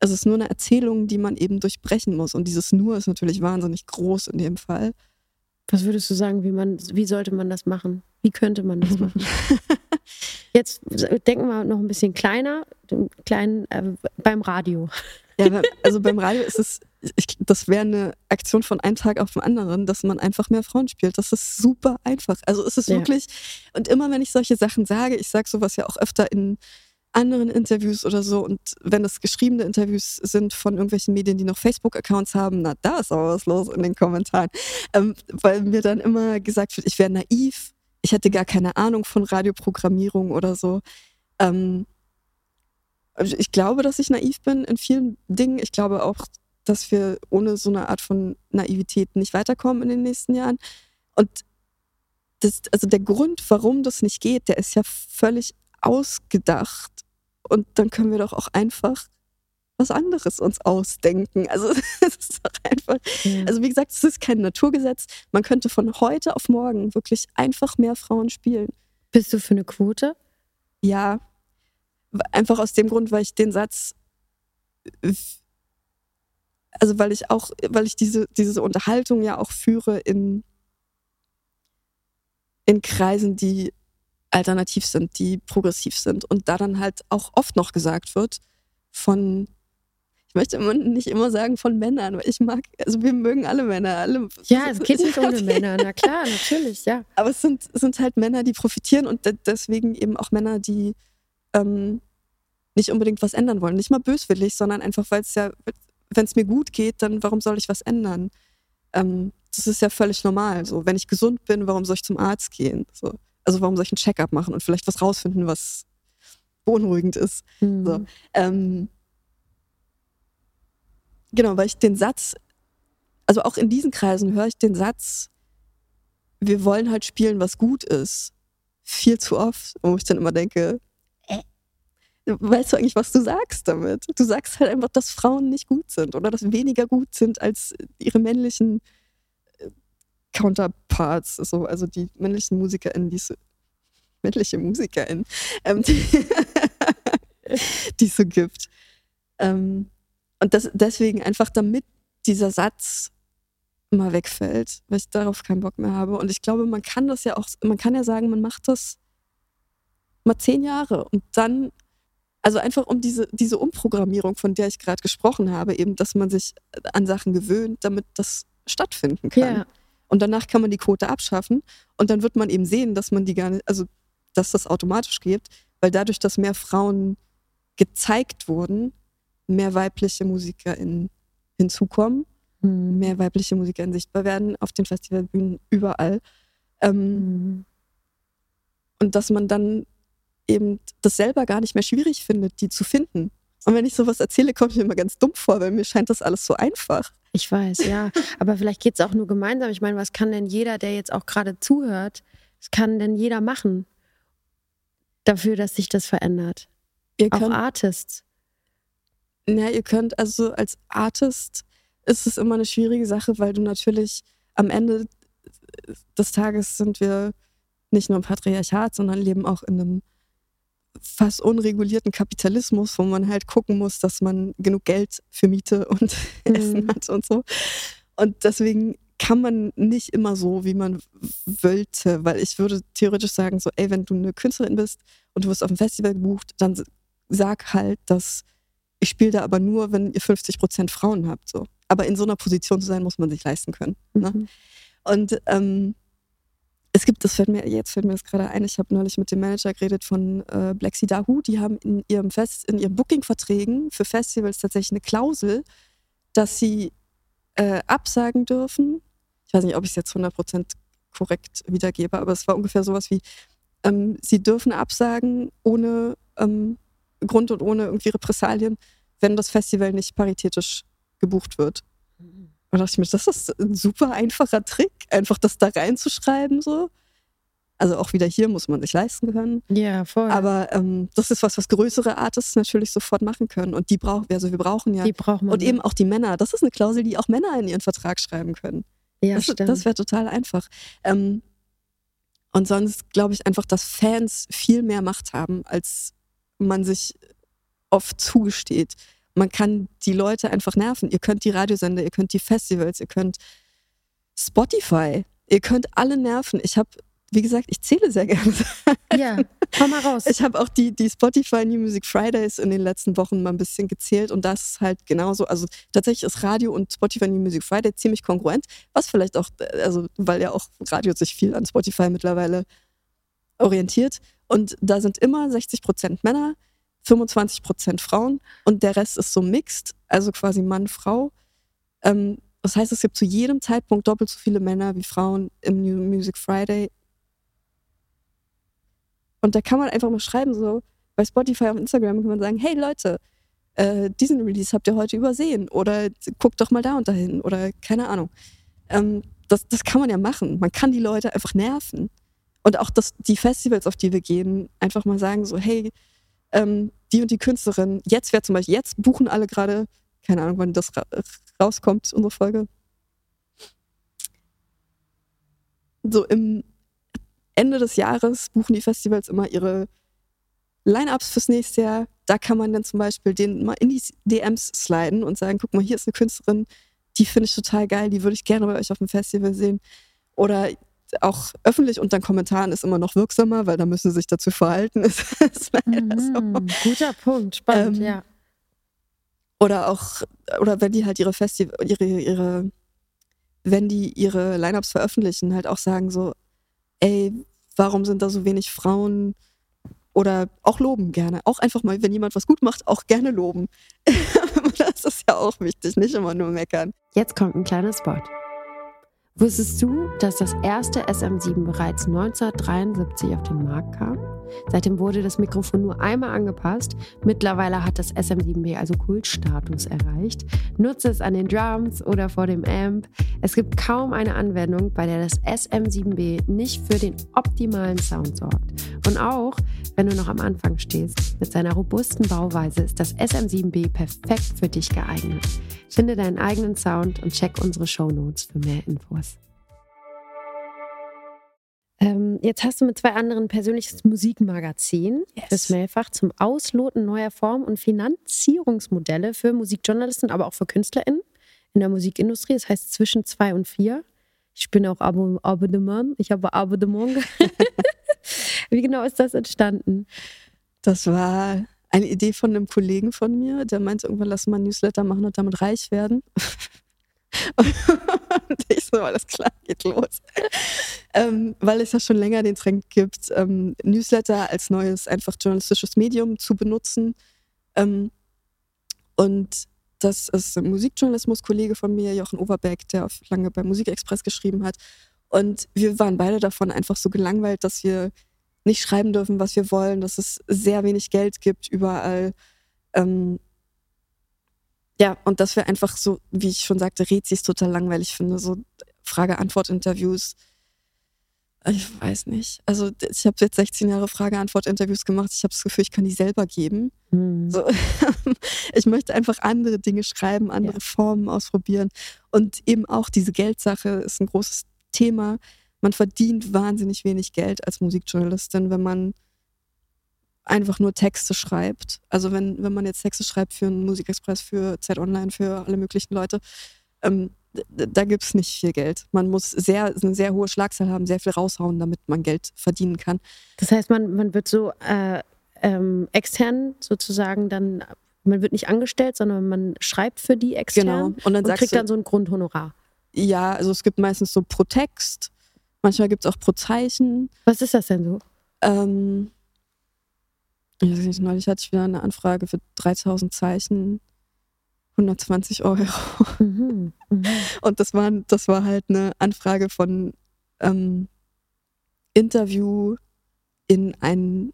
es ist nur eine Erzählung, die man eben durchbrechen muss. Und dieses Nur ist natürlich wahnsinnig groß in dem Fall. Was würdest du sagen, wie man, wie sollte man das machen? Wie könnte man das machen? *laughs* Jetzt denken wir noch ein bisschen kleiner, kleinen, äh, beim Radio. Ja, also beim Radio ist es, ich, das wäre eine Aktion von einem Tag auf den anderen, dass man einfach mehr Frauen spielt. Das ist super einfach. Also es ist ja. wirklich, und immer wenn ich solche Sachen sage, ich sage sowas ja auch öfter in anderen Interviews oder so, und wenn es geschriebene Interviews sind von irgendwelchen Medien, die noch Facebook-Accounts haben, na, da ist aber was los in den Kommentaren. Ähm, weil mir dann immer gesagt wird, ich wäre naiv, ich hätte gar keine Ahnung von Radioprogrammierung oder so. Ähm, also ich glaube, dass ich naiv bin in vielen Dingen. Ich glaube auch, dass wir ohne so eine Art von Naivität nicht weiterkommen in den nächsten Jahren. Und das, also der Grund, warum das nicht geht, der ist ja völlig ausgedacht. Und dann können wir doch auch einfach was anderes uns ausdenken. Also *laughs* es ist doch einfach, ja. also wie gesagt, es ist kein Naturgesetz. Man könnte von heute auf morgen wirklich einfach mehr Frauen spielen. Bist du für eine Quote? Ja, Einfach aus dem Grund, weil ich den Satz, also weil ich auch, weil ich diese, diese Unterhaltung ja auch führe in, in Kreisen, die alternativ sind, die progressiv sind und da dann halt auch oft noch gesagt wird von ich möchte immer nicht immer sagen von Männern, weil ich mag, also wir mögen alle Männer, alle. Ja, *laughs* es geht nicht ohne *laughs* Männer, na klar, natürlich, ja. Aber es sind, sind halt Männer, die profitieren und deswegen eben auch Männer, die ähm, nicht unbedingt was ändern wollen. Nicht mal böswillig, sondern einfach, weil es ja, wenn es mir gut geht, dann warum soll ich was ändern? Ähm, das ist ja völlig normal. So, wenn ich gesund bin, warum soll ich zum Arzt gehen? So, also warum soll ich einen Checkup machen und vielleicht was rausfinden, was beunruhigend ist? Mhm. So, ähm, genau, weil ich den Satz, also auch in diesen Kreisen höre ich den Satz, wir wollen halt spielen, was gut ist, viel zu oft, wo ich dann immer denke, weißt du eigentlich, was du sagst damit? Du sagst halt einfach, dass Frauen nicht gut sind oder dass weniger gut sind als ihre männlichen äh, Counterparts, so, also die männlichen MusikerInnen, die so, männliche MusikerInnen, ähm, die, *laughs* die es so gibt. Ähm, und das, deswegen einfach, damit dieser Satz mal wegfällt, weil ich darauf keinen Bock mehr habe. Und ich glaube, man kann das ja auch, man kann ja sagen, man macht das mal zehn Jahre und dann also einfach um diese, diese Umprogrammierung, von der ich gerade gesprochen habe, eben, dass man sich an Sachen gewöhnt, damit das stattfinden kann. Ja. Und danach kann man die Quote abschaffen und dann wird man eben sehen, dass man die gar nicht, also dass das automatisch geht, weil dadurch, dass mehr Frauen gezeigt wurden, mehr weibliche MusikerInnen hinzukommen, mhm. mehr weibliche MusikerInnen sichtbar werden auf den Festivalbühnen überall. Ähm, mhm. Und dass man dann eben das selber gar nicht mehr schwierig findet, die zu finden. Und wenn ich sowas erzähle, komme ich mir immer ganz dumm vor, weil mir scheint das alles so einfach. Ich weiß, ja. *laughs* Aber vielleicht geht es auch nur gemeinsam. Ich meine, was kann denn jeder, der jetzt auch gerade zuhört, was kann denn jeder machen dafür, dass sich das verändert? Ihr könnt, auch Artists. Ja, ihr könnt also als Artist ist es immer eine schwierige Sache, weil du natürlich am Ende des Tages sind wir nicht nur im Patriarchat, sondern leben auch in einem fast unregulierten Kapitalismus, wo man halt gucken muss, dass man genug Geld für Miete und *laughs* mhm. Essen hat und so. Und deswegen kann man nicht immer so, wie man wollte, weil ich würde theoretisch sagen, so, ey, wenn du eine Künstlerin bist und du wirst auf ein Festival gebucht, dann sag halt, dass ich spiele da aber nur, wenn ihr 50 Prozent Frauen habt, so. Aber in so einer Position zu sein, muss man sich leisten können. Ne? Mhm. Und ähm, es gibt, das fällt mir, jetzt fällt mir das gerade ein, ich habe neulich mit dem Manager geredet von äh, Black Sea Dahu, die haben in ihrem Fest, in ihren Booking-Verträgen für Festivals tatsächlich eine Klausel, dass sie äh, absagen dürfen. Ich weiß nicht, ob ich es jetzt 100% korrekt wiedergebe, aber es war ungefähr sowas wie, ähm, sie dürfen absagen ohne ähm, Grund und ohne irgendwie Repressalien, wenn das Festival nicht paritätisch gebucht wird. Mhm. Und dachte ich mir, das ist ein super einfacher Trick, einfach das da reinzuschreiben so. Also auch wieder hier muss man sich leisten können. Ja, voll. Aber ähm, das ist was, was größere Artists natürlich sofort machen können. Und die brauchen wir, also wir brauchen ja. Die brauchen wir. Und eben auch die Männer. Das ist eine Klausel, die auch Männer in ihren Vertrag schreiben können. Ja, das, stimmt. Das wäre total einfach. Ähm, Und sonst glaube ich einfach, dass Fans viel mehr Macht haben, als man sich oft zugesteht. Man kann die Leute einfach nerven. Ihr könnt die Radiosender, ihr könnt die Festivals, ihr könnt Spotify, ihr könnt alle nerven. Ich habe, wie gesagt, ich zähle sehr gerne. *laughs* Ja, komm mal raus. Ich habe auch die, die Spotify New Music Fridays in den letzten Wochen mal ein bisschen gezählt und das ist halt genauso. Also tatsächlich ist Radio und Spotify New Music Friday ziemlich konkurrent, was vielleicht auch, also weil ja auch Radio sich viel an Spotify mittlerweile orientiert. Und da sind immer 60 Prozent Männer, 25 Prozent Frauen und der Rest ist so mixed, also quasi Mann, Frau. Ähm, das heißt, es gibt zu jedem Zeitpunkt doppelt so viele Männer wie Frauen im New Music Friday. Und da kann man einfach mal schreiben, so bei Spotify auf Instagram kann man sagen, hey Leute, äh, diesen Release habt ihr heute übersehen oder guckt doch mal da und dahin oder keine Ahnung. Ähm, das, das kann man ja machen. Man kann die Leute einfach nerven. Und auch das, die Festivals, auf die wir gehen, einfach mal sagen, so, hey, ähm, die und die Künstlerin, jetzt wäre zum Beispiel, jetzt buchen alle gerade, keine Ahnung, wann das ra rauskommt, unsere Folge. So im Ende des Jahres buchen die Festivals immer ihre Line-Ups fürs nächste Jahr. Da kann man dann zum Beispiel den mal in die DMs sliden und sagen, guck mal, hier ist eine Künstlerin, die finde ich total geil, die würde ich gerne bei euch auf dem Festival sehen. Oder auch öffentlich unter Kommentaren ist immer noch wirksamer, weil da müssen sie sich dazu verhalten. *laughs* ist mhm, so. Guter Punkt, spannend, ähm, ja. Oder auch, oder wenn die halt ihre Festival, ihre, ihre, wenn die ihre Lineups veröffentlichen, halt auch sagen so, ey, warum sind da so wenig Frauen? Oder auch loben gerne. Auch einfach mal, wenn jemand was gut macht, auch gerne loben. *laughs* das ist ja auch wichtig, nicht immer nur meckern. Jetzt kommt ein kleiner Spot. Wusstest du, dass das erste SM7 bereits 1973 auf den Markt kam? Seitdem wurde das Mikrofon nur einmal angepasst. Mittlerweile hat das SM7B also Kultstatus erreicht. Nutze es an den Drums oder vor dem Amp. Es gibt kaum eine Anwendung, bei der das SM7B nicht für den optimalen Sound sorgt. Und auch wenn du noch am Anfang stehst, mit seiner robusten Bauweise ist das SM7B perfekt für dich geeignet. Finde deinen eigenen Sound und check unsere Show Notes für mehr Infos. Ähm, jetzt hast du mit zwei anderen persönliches Musikmagazin yes. fürs Mailfach zum Ausloten neuer Formen und Finanzierungsmodelle für Musikjournalisten, aber auch für KünstlerInnen in der Musikindustrie. Das heißt zwischen zwei und vier. Ich bin auch Abo Abonnement. Ich habe Abonnement. *laughs* Wie genau ist das entstanden? Das war eine Idee von einem Kollegen von mir, der meinte, irgendwann lass mal ein Newsletter machen und damit reich werden. *laughs* und ich so, alles klar, geht los. ähm, weil es ja schon länger den Trend gibt, ähm, Newsletter als neues einfach journalistisches Medium zu benutzen. Ähm, und das ist ein Musikjournalismus-Kollege von mir, Jochen Overbeck, der lange bei Musikexpress geschrieben hat. Und wir waren beide davon einfach so gelangweilt, dass wir nicht schreiben dürfen, was wir wollen, dass es sehr wenig Geld gibt überall. Ähm, ja, und dass wir einfach so, wie ich schon sagte, Rezis total langweilig finde, so Frage-Antwort-Interviews. Ich weiß nicht. Also ich habe jetzt 16 Jahre Frage-Antwort-Interviews gemacht. Ich habe das Gefühl, ich kann die selber geben. Mhm. So, *laughs* ich möchte einfach andere Dinge schreiben, andere ja. Formen ausprobieren. Und eben auch diese Geldsache ist ein großes Thema man verdient wahnsinnig wenig Geld als Musikjournalistin, wenn man einfach nur Texte schreibt. Also wenn, wenn man jetzt Texte schreibt für einen Musikexpress, für Zeit Online, für alle möglichen Leute, ähm, da gibt es nicht viel Geld. Man muss sehr, eine sehr hohe Schlagzahl haben, sehr viel raushauen, damit man Geld verdienen kann. Das heißt, man, man wird so äh, ähm, extern sozusagen dann, man wird nicht angestellt, sondern man schreibt für die extern genau. und, dann und kriegt du, dann so ein Grundhonorar. Ja, also es gibt meistens so pro Text Manchmal gibt es auch pro Zeichen. Was ist das denn so? Ähm, ich weiß nicht, neulich hatte ich wieder eine Anfrage für 3000 Zeichen, 120 Euro. Mhm, mh. Und das war, das war halt eine Anfrage von ähm, Interview in einen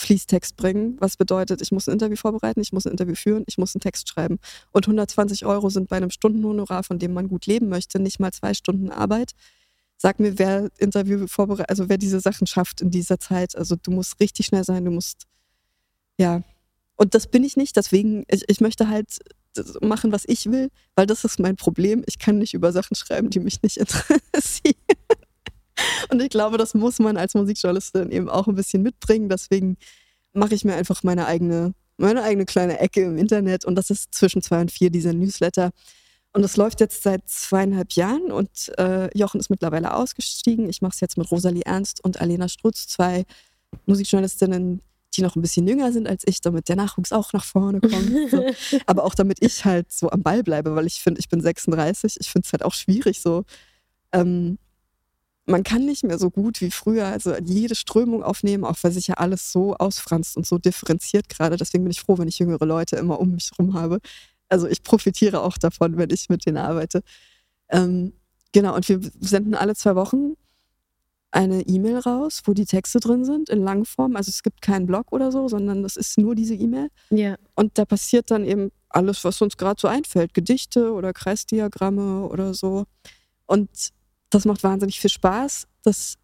Fließtext bringen, was bedeutet, ich muss ein Interview vorbereiten, ich muss ein Interview führen, ich muss einen Text schreiben. Und 120 Euro sind bei einem Stundenhonorar, von dem man gut leben möchte, nicht mal zwei Stunden Arbeit. Sag mir, wer Interview vorbereitet, also wer diese Sachen schafft in dieser Zeit. Also du musst richtig schnell sein, du musst, ja. Und das bin ich nicht, deswegen, ich, ich möchte halt machen, was ich will, weil das ist mein Problem. Ich kann nicht über Sachen schreiben, die mich nicht *laughs* interessieren. Und ich glaube, das muss man als Musikjournalistin eben auch ein bisschen mitbringen. Deswegen mache ich mir einfach meine eigene, meine eigene kleine Ecke im Internet. Und das ist zwischen zwei und vier dieser Newsletter. Und das läuft jetzt seit zweieinhalb Jahren und äh, Jochen ist mittlerweile ausgestiegen. Ich mache es jetzt mit Rosalie Ernst und Alena Strutz, zwei Musikjournalistinnen, die noch ein bisschen jünger sind als ich, damit der Nachwuchs auch nach vorne kommt. So. *laughs* Aber auch damit ich halt so am Ball bleibe, weil ich finde, ich bin 36. Ich finde es halt auch schwierig, so. Ähm, man kann nicht mehr so gut wie früher, also jede Strömung aufnehmen, auch weil sich ja alles so ausfranst und so differenziert gerade. Deswegen bin ich froh, wenn ich jüngere Leute immer um mich herum habe. Also ich profitiere auch davon, wenn ich mit denen arbeite. Ähm, genau, und wir senden alle zwei Wochen eine E-Mail raus, wo die Texte drin sind in Langform. Also es gibt keinen Blog oder so, sondern das ist nur diese E-Mail. Ja. Und da passiert dann eben alles, was uns gerade so einfällt. Gedichte oder Kreisdiagramme oder so. Und das macht wahnsinnig viel Spaß. Das,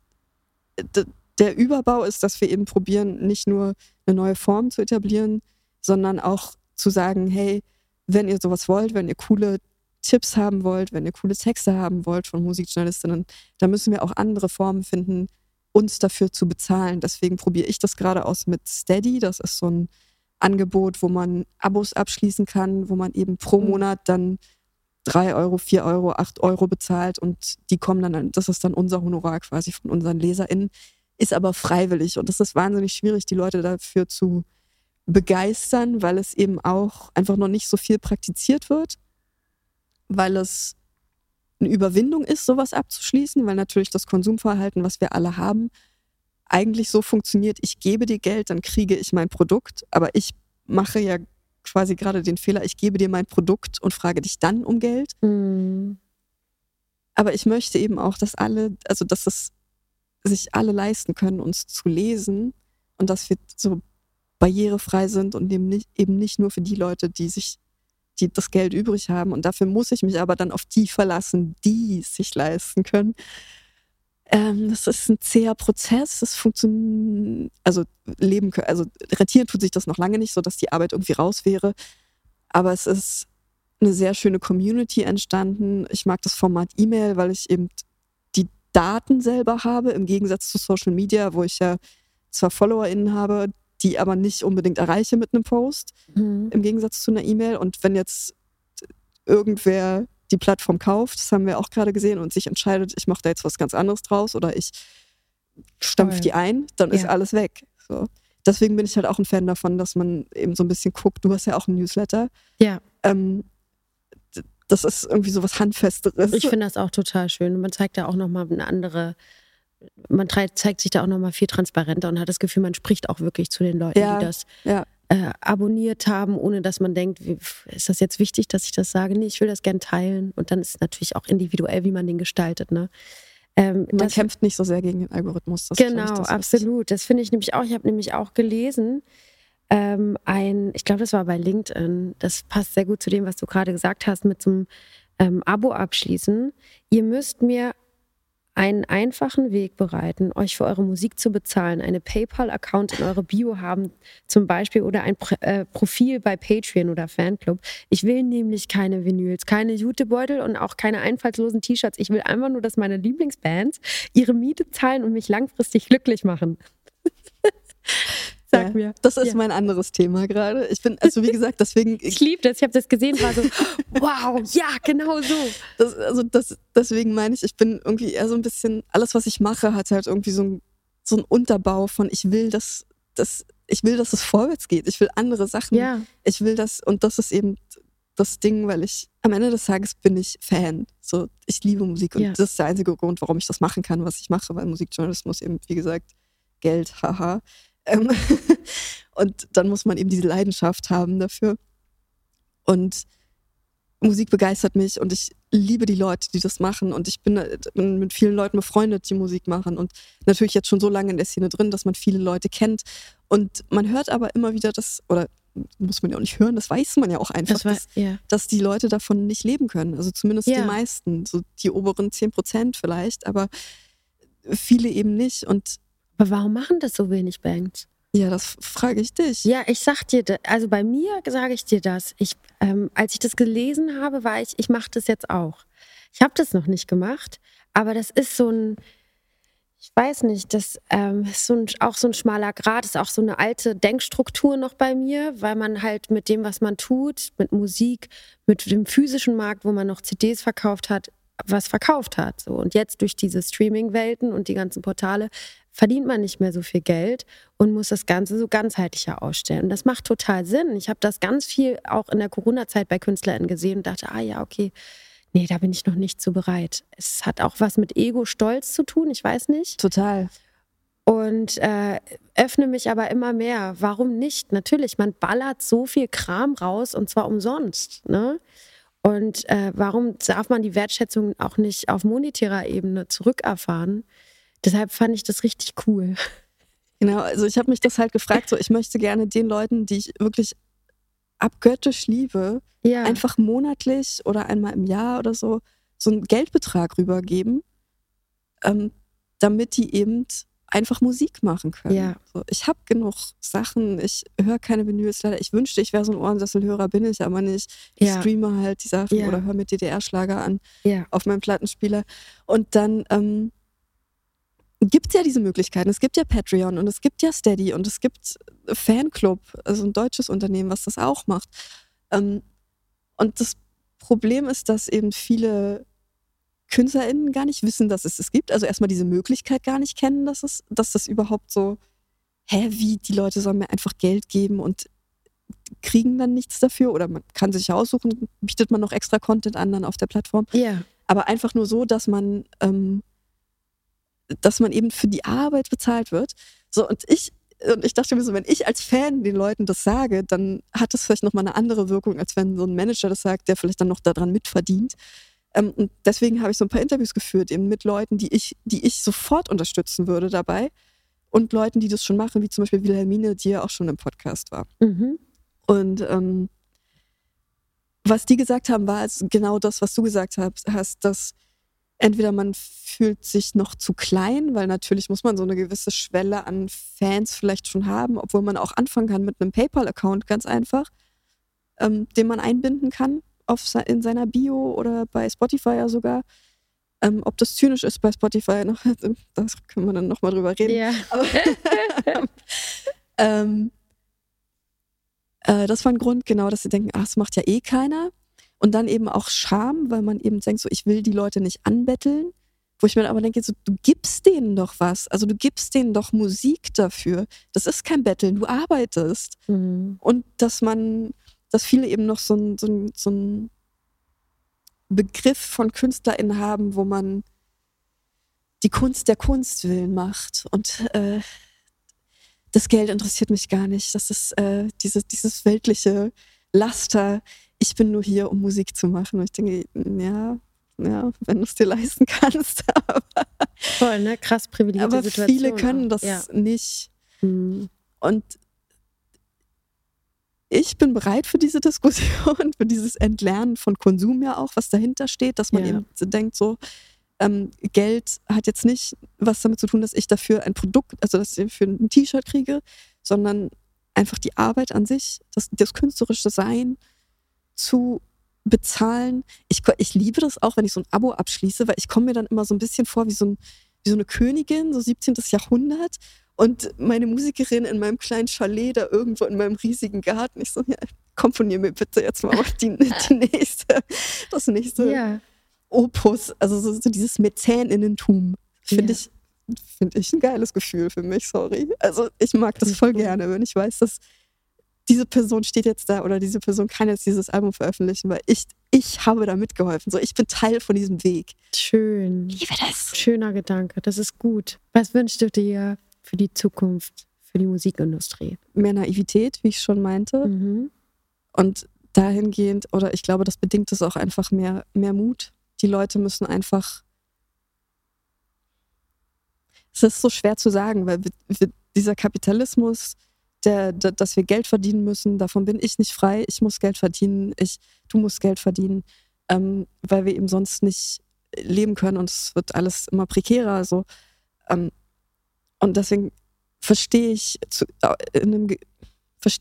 der Überbau ist, dass wir eben probieren, nicht nur eine neue Form zu etablieren, sondern auch zu sagen, hey, wenn ihr sowas wollt, wenn ihr coole Tipps haben wollt, wenn ihr coole Texte haben wollt von Musikjournalistinnen, dann müssen wir auch andere Formen finden, uns dafür zu bezahlen. Deswegen probiere ich das gerade aus mit Steady. Das ist so ein Angebot, wo man Abos abschließen kann, wo man eben pro mhm. Monat dann drei Euro, vier Euro, acht Euro bezahlt und die kommen dann, das ist dann unser Honorar quasi von unseren LeserInnen, ist aber freiwillig und das ist wahnsinnig schwierig, die Leute dafür zu begeistern, weil es eben auch einfach noch nicht so viel praktiziert wird weil es eine Überwindung ist, sowas abzuschließen, weil natürlich das Konsumverhalten, was wir alle haben, eigentlich so funktioniert, ich gebe dir Geld, dann kriege ich mein Produkt, aber ich mache ja quasi gerade den Fehler, ich gebe dir mein Produkt und frage dich dann um Geld. Mhm. Aber ich möchte eben auch, dass alle, also dass es sich alle leisten können, uns zu lesen und dass wir so barrierefrei sind und eben nicht, eben nicht nur für die Leute, die sich die das Geld übrig haben. Und dafür muss ich mich aber dann auf die verlassen, die es sich leisten können. Ähm, das ist ein zäher Prozess. Das funktioniert, also leben, also rentieren tut sich das noch lange nicht, so dass die Arbeit irgendwie raus wäre. Aber es ist eine sehr schöne Community entstanden. Ich mag das Format E-Mail, weil ich eben die Daten selber habe, im Gegensatz zu Social Media, wo ich ja zwar FollowerInnen habe, die aber nicht unbedingt erreiche mit einem Post, mhm. im Gegensatz zu einer E-Mail. Und wenn jetzt irgendwer die Plattform kauft, das haben wir auch gerade gesehen, und sich entscheidet, ich mache da jetzt was ganz anderes draus oder ich stampfe die ein, dann ja. ist alles weg. So. Deswegen bin ich halt auch ein Fan davon, dass man eben so ein bisschen guckt. Du hast ja auch ein Newsletter. Ja. Ähm, das ist irgendwie so was Handfesteres. Ich finde das auch total schön. Man zeigt ja auch nochmal eine andere man zeigt sich da auch nochmal viel transparenter und hat das Gefühl, man spricht auch wirklich zu den Leuten, ja, die das ja. äh, abonniert haben, ohne dass man denkt, wie, ist das jetzt wichtig, dass ich das sage? Nee, ich will das gern teilen. Und dann ist es natürlich auch individuell, wie man den gestaltet. Ne? Ähm, man das, kämpft nicht so sehr gegen den Algorithmus. Das genau, das absolut. Das finde ich nämlich auch. Ich habe nämlich auch gelesen, ähm, ein, ich glaube, das war bei LinkedIn, das passt sehr gut zu dem, was du gerade gesagt hast, mit so einem ähm, Abo abschließen. Ihr müsst mir einen einfachen Weg bereiten, euch für eure Musik zu bezahlen, eine PayPal-Account in eure Bio haben, zum Beispiel, oder ein äh, Profil bei Patreon oder Fanclub. Ich will nämlich keine Vinyls, keine Jutebeutel und auch keine einfallslosen T-Shirts. Ich will einfach nur, dass meine Lieblingsbands ihre Miete zahlen und mich langfristig glücklich machen. *laughs* Sag ja, mir. Das ist ja. mein anderes Thema gerade. Ich bin, also wie gesagt, deswegen. *laughs* ich liebe das, ich habe das gesehen, war so, *laughs* wow, ja, genau so. Das, also das, deswegen meine ich, ich bin irgendwie eher so ein bisschen, alles, was ich mache, hat halt irgendwie so ein, so ein Unterbau von, ich will, dass, dass, ich will, dass es vorwärts geht. Ich will andere Sachen. Ja. Ich will das, und das ist eben das Ding, weil ich am Ende des Tages bin ich Fan. So, ich liebe Musik und ja. das ist der einzige Grund, warum ich das machen kann, was ich mache, weil Musikjournalismus eben, wie gesagt, Geld, haha. Ähm *laughs* und dann muss man eben diese Leidenschaft haben dafür. Und Musik begeistert mich und ich liebe die Leute, die das machen. Und ich bin mit vielen Leuten befreundet, die Musik machen. Und natürlich jetzt schon so lange in der Szene drin, dass man viele Leute kennt. Und man hört aber immer wieder das, oder muss man ja auch nicht hören, das weiß man ja auch einfach, das war, dass, ja. dass, die Leute davon nicht leben können. Also zumindest ja. die meisten, so die oberen 10 Prozent vielleicht, aber viele eben nicht. Und aber warum machen das so wenig Bands? Ja, das frage ich dich. Ja, ich sag dir, also bei mir sage ich dir das. Ich, ähm, als ich das gelesen habe, war ich, ich mache das jetzt auch. Ich habe das noch nicht gemacht, aber das ist so ein, ich weiß nicht, das ähm, ist so ein, auch so ein schmaler Grad, ist auch so eine alte Denkstruktur noch bei mir, weil man halt mit dem, was man tut, mit Musik, mit dem physischen Markt, wo man noch CDs verkauft hat, was verkauft hat. So. Und jetzt durch diese Streaming-Welten und die ganzen Portale verdient man nicht mehr so viel Geld und muss das Ganze so ganzheitlicher ausstellen. Und das macht total Sinn. Ich habe das ganz viel auch in der Corona-Zeit bei KünstlerInnen gesehen und dachte, ah ja, okay, nee, da bin ich noch nicht so bereit. Es hat auch was mit Ego-Stolz zu tun, ich weiß nicht. Total. Und äh, öffne mich aber immer mehr. Warum nicht? Natürlich, man ballert so viel Kram raus und zwar umsonst. Ne? Und äh, warum darf man die Wertschätzung auch nicht auf monetärer Ebene zurückerfahren? Deshalb fand ich das richtig cool. Genau, also ich habe mich das halt gefragt, so ich möchte gerne den Leuten, die ich wirklich abgöttisch liebe, ja. einfach monatlich oder einmal im Jahr oder so so einen Geldbetrag rübergeben, ähm, damit die eben einfach Musik machen können. Ja. So, ich habe genug Sachen, ich höre keine Vinyls leider. Ich wünschte, ich wäre so ein Ohrensesselhörer, bin ich aber nicht. Ich ja. streame halt die Sachen ja. oder höre mit DDR-Schlager an auf meinem Plattenspieler. Und dann ähm, gibt es ja diese Möglichkeiten. Es gibt ja Patreon und es gibt ja Steady und es gibt Fanclub, also ein deutsches Unternehmen, was das auch macht. Ähm, und das Problem ist, dass eben viele KünstlerInnen gar nicht wissen, dass es es gibt. Also erstmal diese Möglichkeit gar nicht kennen, dass es, dass das überhaupt so, hä, wie, die Leute sollen mir einfach Geld geben und kriegen dann nichts dafür oder man kann sich aussuchen, bietet man noch extra Content an dann auf der Plattform. Ja. Yeah. Aber einfach nur so, dass man, ähm, dass man eben für die Arbeit bezahlt wird. So, und ich, und ich dachte mir so, wenn ich als Fan den Leuten das sage, dann hat das vielleicht nochmal eine andere Wirkung, als wenn so ein Manager das sagt, der vielleicht dann noch daran mitverdient. Ähm, und deswegen habe ich so ein paar Interviews geführt, eben mit Leuten, die ich, die ich sofort unterstützen würde dabei. Und Leuten, die das schon machen, wie zum Beispiel Wilhelmine, die ja auch schon im Podcast war. Mhm. Und ähm, was die gesagt haben, war genau das, was du gesagt hast, dass entweder man fühlt sich noch zu klein, weil natürlich muss man so eine gewisse Schwelle an Fans vielleicht schon haben, obwohl man auch anfangen kann mit einem PayPal-Account ganz einfach, ähm, den man einbinden kann auf, in seiner Bio oder bei Spotify ja sogar. Ähm, ob das zynisch ist bei Spotify, noch, *laughs* das können wir dann nochmal drüber reden. Ja. Aber, *laughs* ähm, äh, das war ein Grund, genau, dass sie denken, ach, das macht ja eh keiner. Und dann eben auch Scham, weil man eben denkt, so, ich will die Leute nicht anbetteln. Wo ich mir aber denke, so, du gibst denen doch was. Also du gibst denen doch Musik dafür. Das ist kein Betteln, du arbeitest. Mhm. Und dass man dass viele eben noch so ein, so ein, so ein Begriff von KünstlerInnen haben, wo man die Kunst der Kunst willen macht. Und äh, das Geld interessiert mich gar nicht. Das ist äh, dieses, dieses weltliche Laster. Ich bin nur hier, um Musik zu machen. Und ich denke, ja, ja, wenn du es dir leisten *laughs* kannst. Aber, Voll, ne? Krass privilegierte aber Situation. viele können das ja. nicht. Mhm. Und ich bin bereit für diese Diskussion, für dieses Entlernen von Konsum ja auch, was dahinter steht, dass man ja. eben denkt, so, ähm, Geld hat jetzt nicht was damit zu tun, dass ich dafür ein Produkt, also dass ich für ein T-Shirt kriege, sondern einfach die Arbeit an sich, das, das künstlerische Sein zu bezahlen. Ich, ich liebe das auch, wenn ich so ein Abo abschließe, weil ich komme mir dann immer so ein bisschen vor wie so, ein, wie so eine Königin, so 17. Jahrhundert und meine Musikerin in meinem kleinen Chalet da irgendwo in meinem riesigen Garten. Ich so, ja, komponier mir bitte jetzt mal die, *laughs* die nächste, das nächste ja. Opus. Also so, so dieses Mäzäninnentum finde ja. ich, finde ich ein geiles Gefühl für mich, sorry. Also ich mag das voll gerne, wenn ich weiß, dass diese Person steht jetzt da oder diese Person kann jetzt dieses Album veröffentlichen, weil ich, ich habe da mitgeholfen. So, ich bin Teil von diesem Weg. Schön. Ich liebe das. Schöner Gedanke. Das ist gut. Was wünschst du dir für die Zukunft, für die Musikindustrie? Mehr Naivität, wie ich schon meinte. Mhm. Und dahingehend, oder ich glaube, das bedingt es auch einfach mehr, mehr Mut. Die Leute müssen einfach. Es ist so schwer zu sagen, weil dieser Kapitalismus, der, der, dass wir Geld verdienen müssen, davon bin ich nicht frei. Ich muss Geld verdienen, ich, du musst Geld verdienen, ähm, weil wir eben sonst nicht leben können und es wird alles immer prekärer. Also ähm, und deswegen verstehe ich, zu, äh, in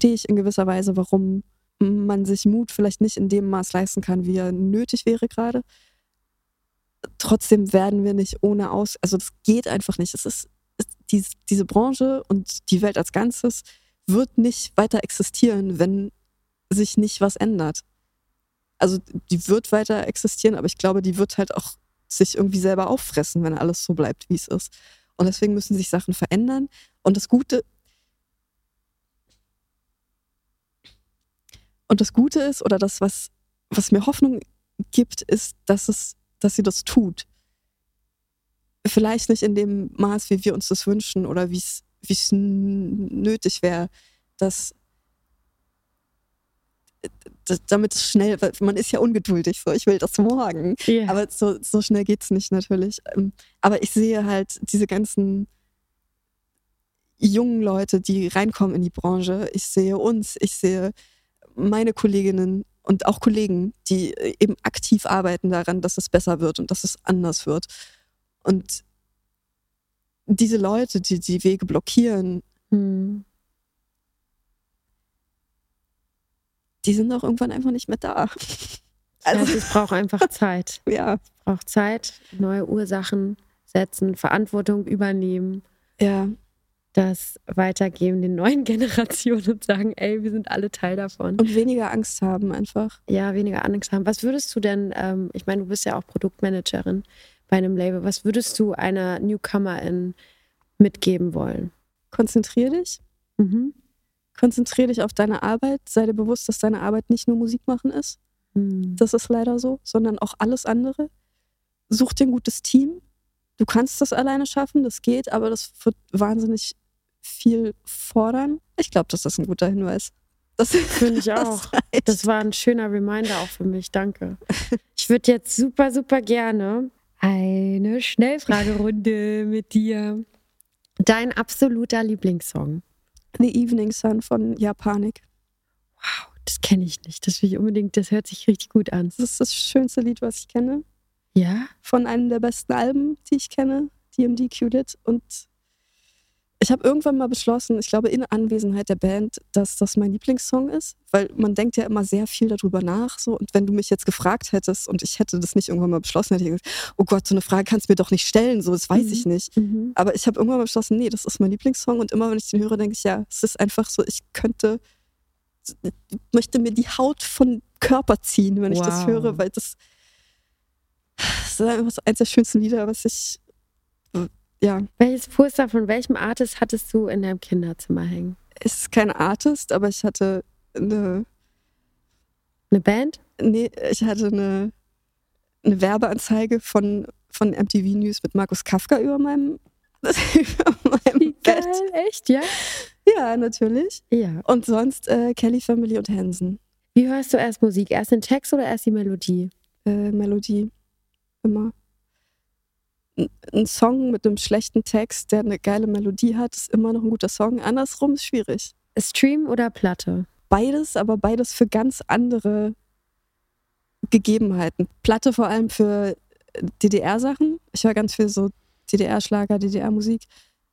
ich in gewisser Weise, warum man sich Mut vielleicht nicht in dem Maß leisten kann, wie er nötig wäre gerade. trotzdem werden wir nicht ohne aus, also das geht einfach nicht. Es ist, es, dies, diese Branche und die Welt als Ganzes wird nicht weiter existieren, wenn sich nicht was ändert. Also die wird weiter existieren, aber ich glaube, die wird halt auch sich irgendwie selber auffressen, wenn alles so bleibt, wie es ist. Und deswegen müssen sich Sachen verändern. Und das Gute, und das Gute ist, oder das, was, was mir Hoffnung gibt, ist, dass es, dass sie das tut. Vielleicht nicht in dem Maß, wie wir uns das wünschen oder wie es nötig wäre, dass damit es schnell, weil man ist ja ungeduldig, so ich will das morgen. Yeah. Aber so, so schnell geht es nicht natürlich. Ähm, aber ich sehe halt diese ganzen jungen Leute, die reinkommen in die Branche. Ich sehe uns, ich sehe meine Kolleginnen und auch Kollegen, die äh, eben aktiv arbeiten daran, dass es besser wird und dass es anders wird. Und diese Leute, die die Wege blockieren, hm. die sind auch irgendwann einfach nicht mehr da. Also ja, es braucht einfach *laughs* Zeit. ja. Es braucht Zeit, neue Ursachen setzen, Verantwortung übernehmen. Ja. Das weitergeben den neuen *laughs* Generationen und sagen, ey, wir sind alle Teil davon. Und weniger Angst haben einfach. Ja, weniger Angst haben. Was würdest du denn, ähm, ich meine, du bist ja auch Produktmanagerin bei einem Label, was würdest du einer Newcomerin mitgeben wollen? Konzentrier dich. Mhm. Konzentrier dich auf deine Arbeit. Sei dir bewusst, dass deine Arbeit nicht nur Musik machen ist. Mhm. Das ist leider so, sondern auch alles andere. Such dir ein gutes Team. Du kannst das alleine schaffen, das geht, aber das wird wahnsinnig viel fordern. Ich glaube, dass das ein guter Hinweis. Das *laughs* finde ich auch. Das, das war ein schöner Reminder auch für mich. Danke. Ich würde jetzt super, super gerne eine Schnellfragerunde *laughs* mit dir. Dein absoluter Lieblingssong? The Evening Sun von Japanik. Wow, das kenne ich nicht. Das will ich unbedingt, das hört sich richtig gut an. Das ist das schönste Lied, was ich kenne. Ja? Von einem der besten Alben, die ich kenne, DMD Q-Lit. Und ich habe irgendwann mal beschlossen, ich glaube in Anwesenheit der Band, dass das mein Lieblingssong ist, weil man denkt ja immer sehr viel darüber nach. So. Und wenn du mich jetzt gefragt hättest und ich hätte das nicht irgendwann mal beschlossen, hätte ich gesagt, oh Gott, so eine Frage kannst du mir doch nicht stellen, so, das weiß mhm. ich nicht. Mhm. Aber ich habe irgendwann mal beschlossen, nee, das ist mein Lieblingssong und immer wenn ich den höre, denke ich, ja, es ist einfach so, ich könnte, ich möchte mir die Haut vom Körper ziehen, wenn wow. ich das höre, weil das, das ist einfach so eins der schönsten Lieder, was ich ja. Welches Poster von welchem Artist hattest du in deinem Kinderzimmer hängen? Es ist kein Artist, aber ich hatte eine. Eine Band? Nee, ich hatte eine, eine Werbeanzeige von, von MTV News mit Markus Kafka über meinem, *laughs* über meinem Wie Bett. Geil, echt, ja? Ja, natürlich. Ja. Und sonst äh, Kelly Family und Hansen. Wie hörst du erst Musik? Erst den Text oder erst die Melodie? Äh, Melodie. Immer ein Song mit einem schlechten Text, der eine geile Melodie hat, ist immer noch ein guter Song. Andersrum ist schwierig. Stream oder Platte? Beides, aber beides für ganz andere Gegebenheiten. Platte vor allem für DDR-Sachen. Ich höre ganz viel so DDR-Schlager, DDR-Musik.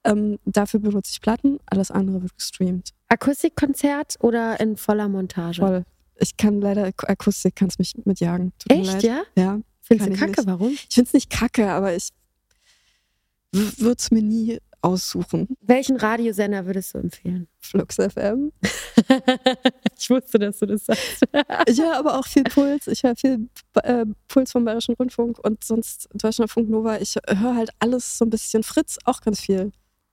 Ähm, dafür benutze ich Platten, alles andere wird gestreamt. Akustikkonzert oder in voller Montage? Voll. Ich kann leider Akustik, kannst mich mitjagen. Tut Echt, ja? Ja. Findest du kacke? Warum? Ich finde es nicht kacke, aber ich würde es mir nie aussuchen. Welchen Radiosender würdest du empfehlen? Flux FM. *laughs* ich wusste, dass du das sagst. ich höre aber auch viel Puls. Ich höre viel äh, Puls vom Bayerischen Rundfunk und sonst Deutschlandfunk Nova. Ich höre halt alles so ein bisschen. Fritz auch ganz viel.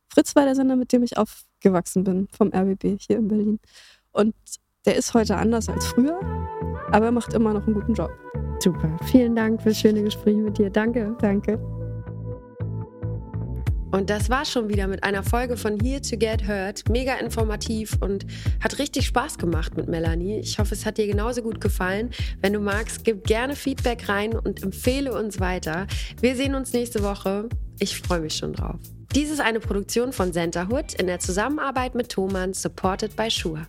Fritz war der Sender, mit dem ich aufgewachsen bin, vom RBB hier in Berlin. Und der ist heute anders als früher, aber er macht immer noch einen guten Job. Super. Vielen Dank für das schöne Gespräch mit dir. Danke. Danke. Und das war schon wieder mit einer Folge von Here to Get Heard. Mega informativ und hat richtig Spaß gemacht mit Melanie. Ich hoffe, es hat dir genauso gut gefallen. Wenn du magst, gib gerne Feedback rein und empfehle uns weiter. Wir sehen uns nächste Woche. Ich freue mich schon drauf. Dies ist eine Produktion von Centerhood in der Zusammenarbeit mit Thomann, supported by Schuhe.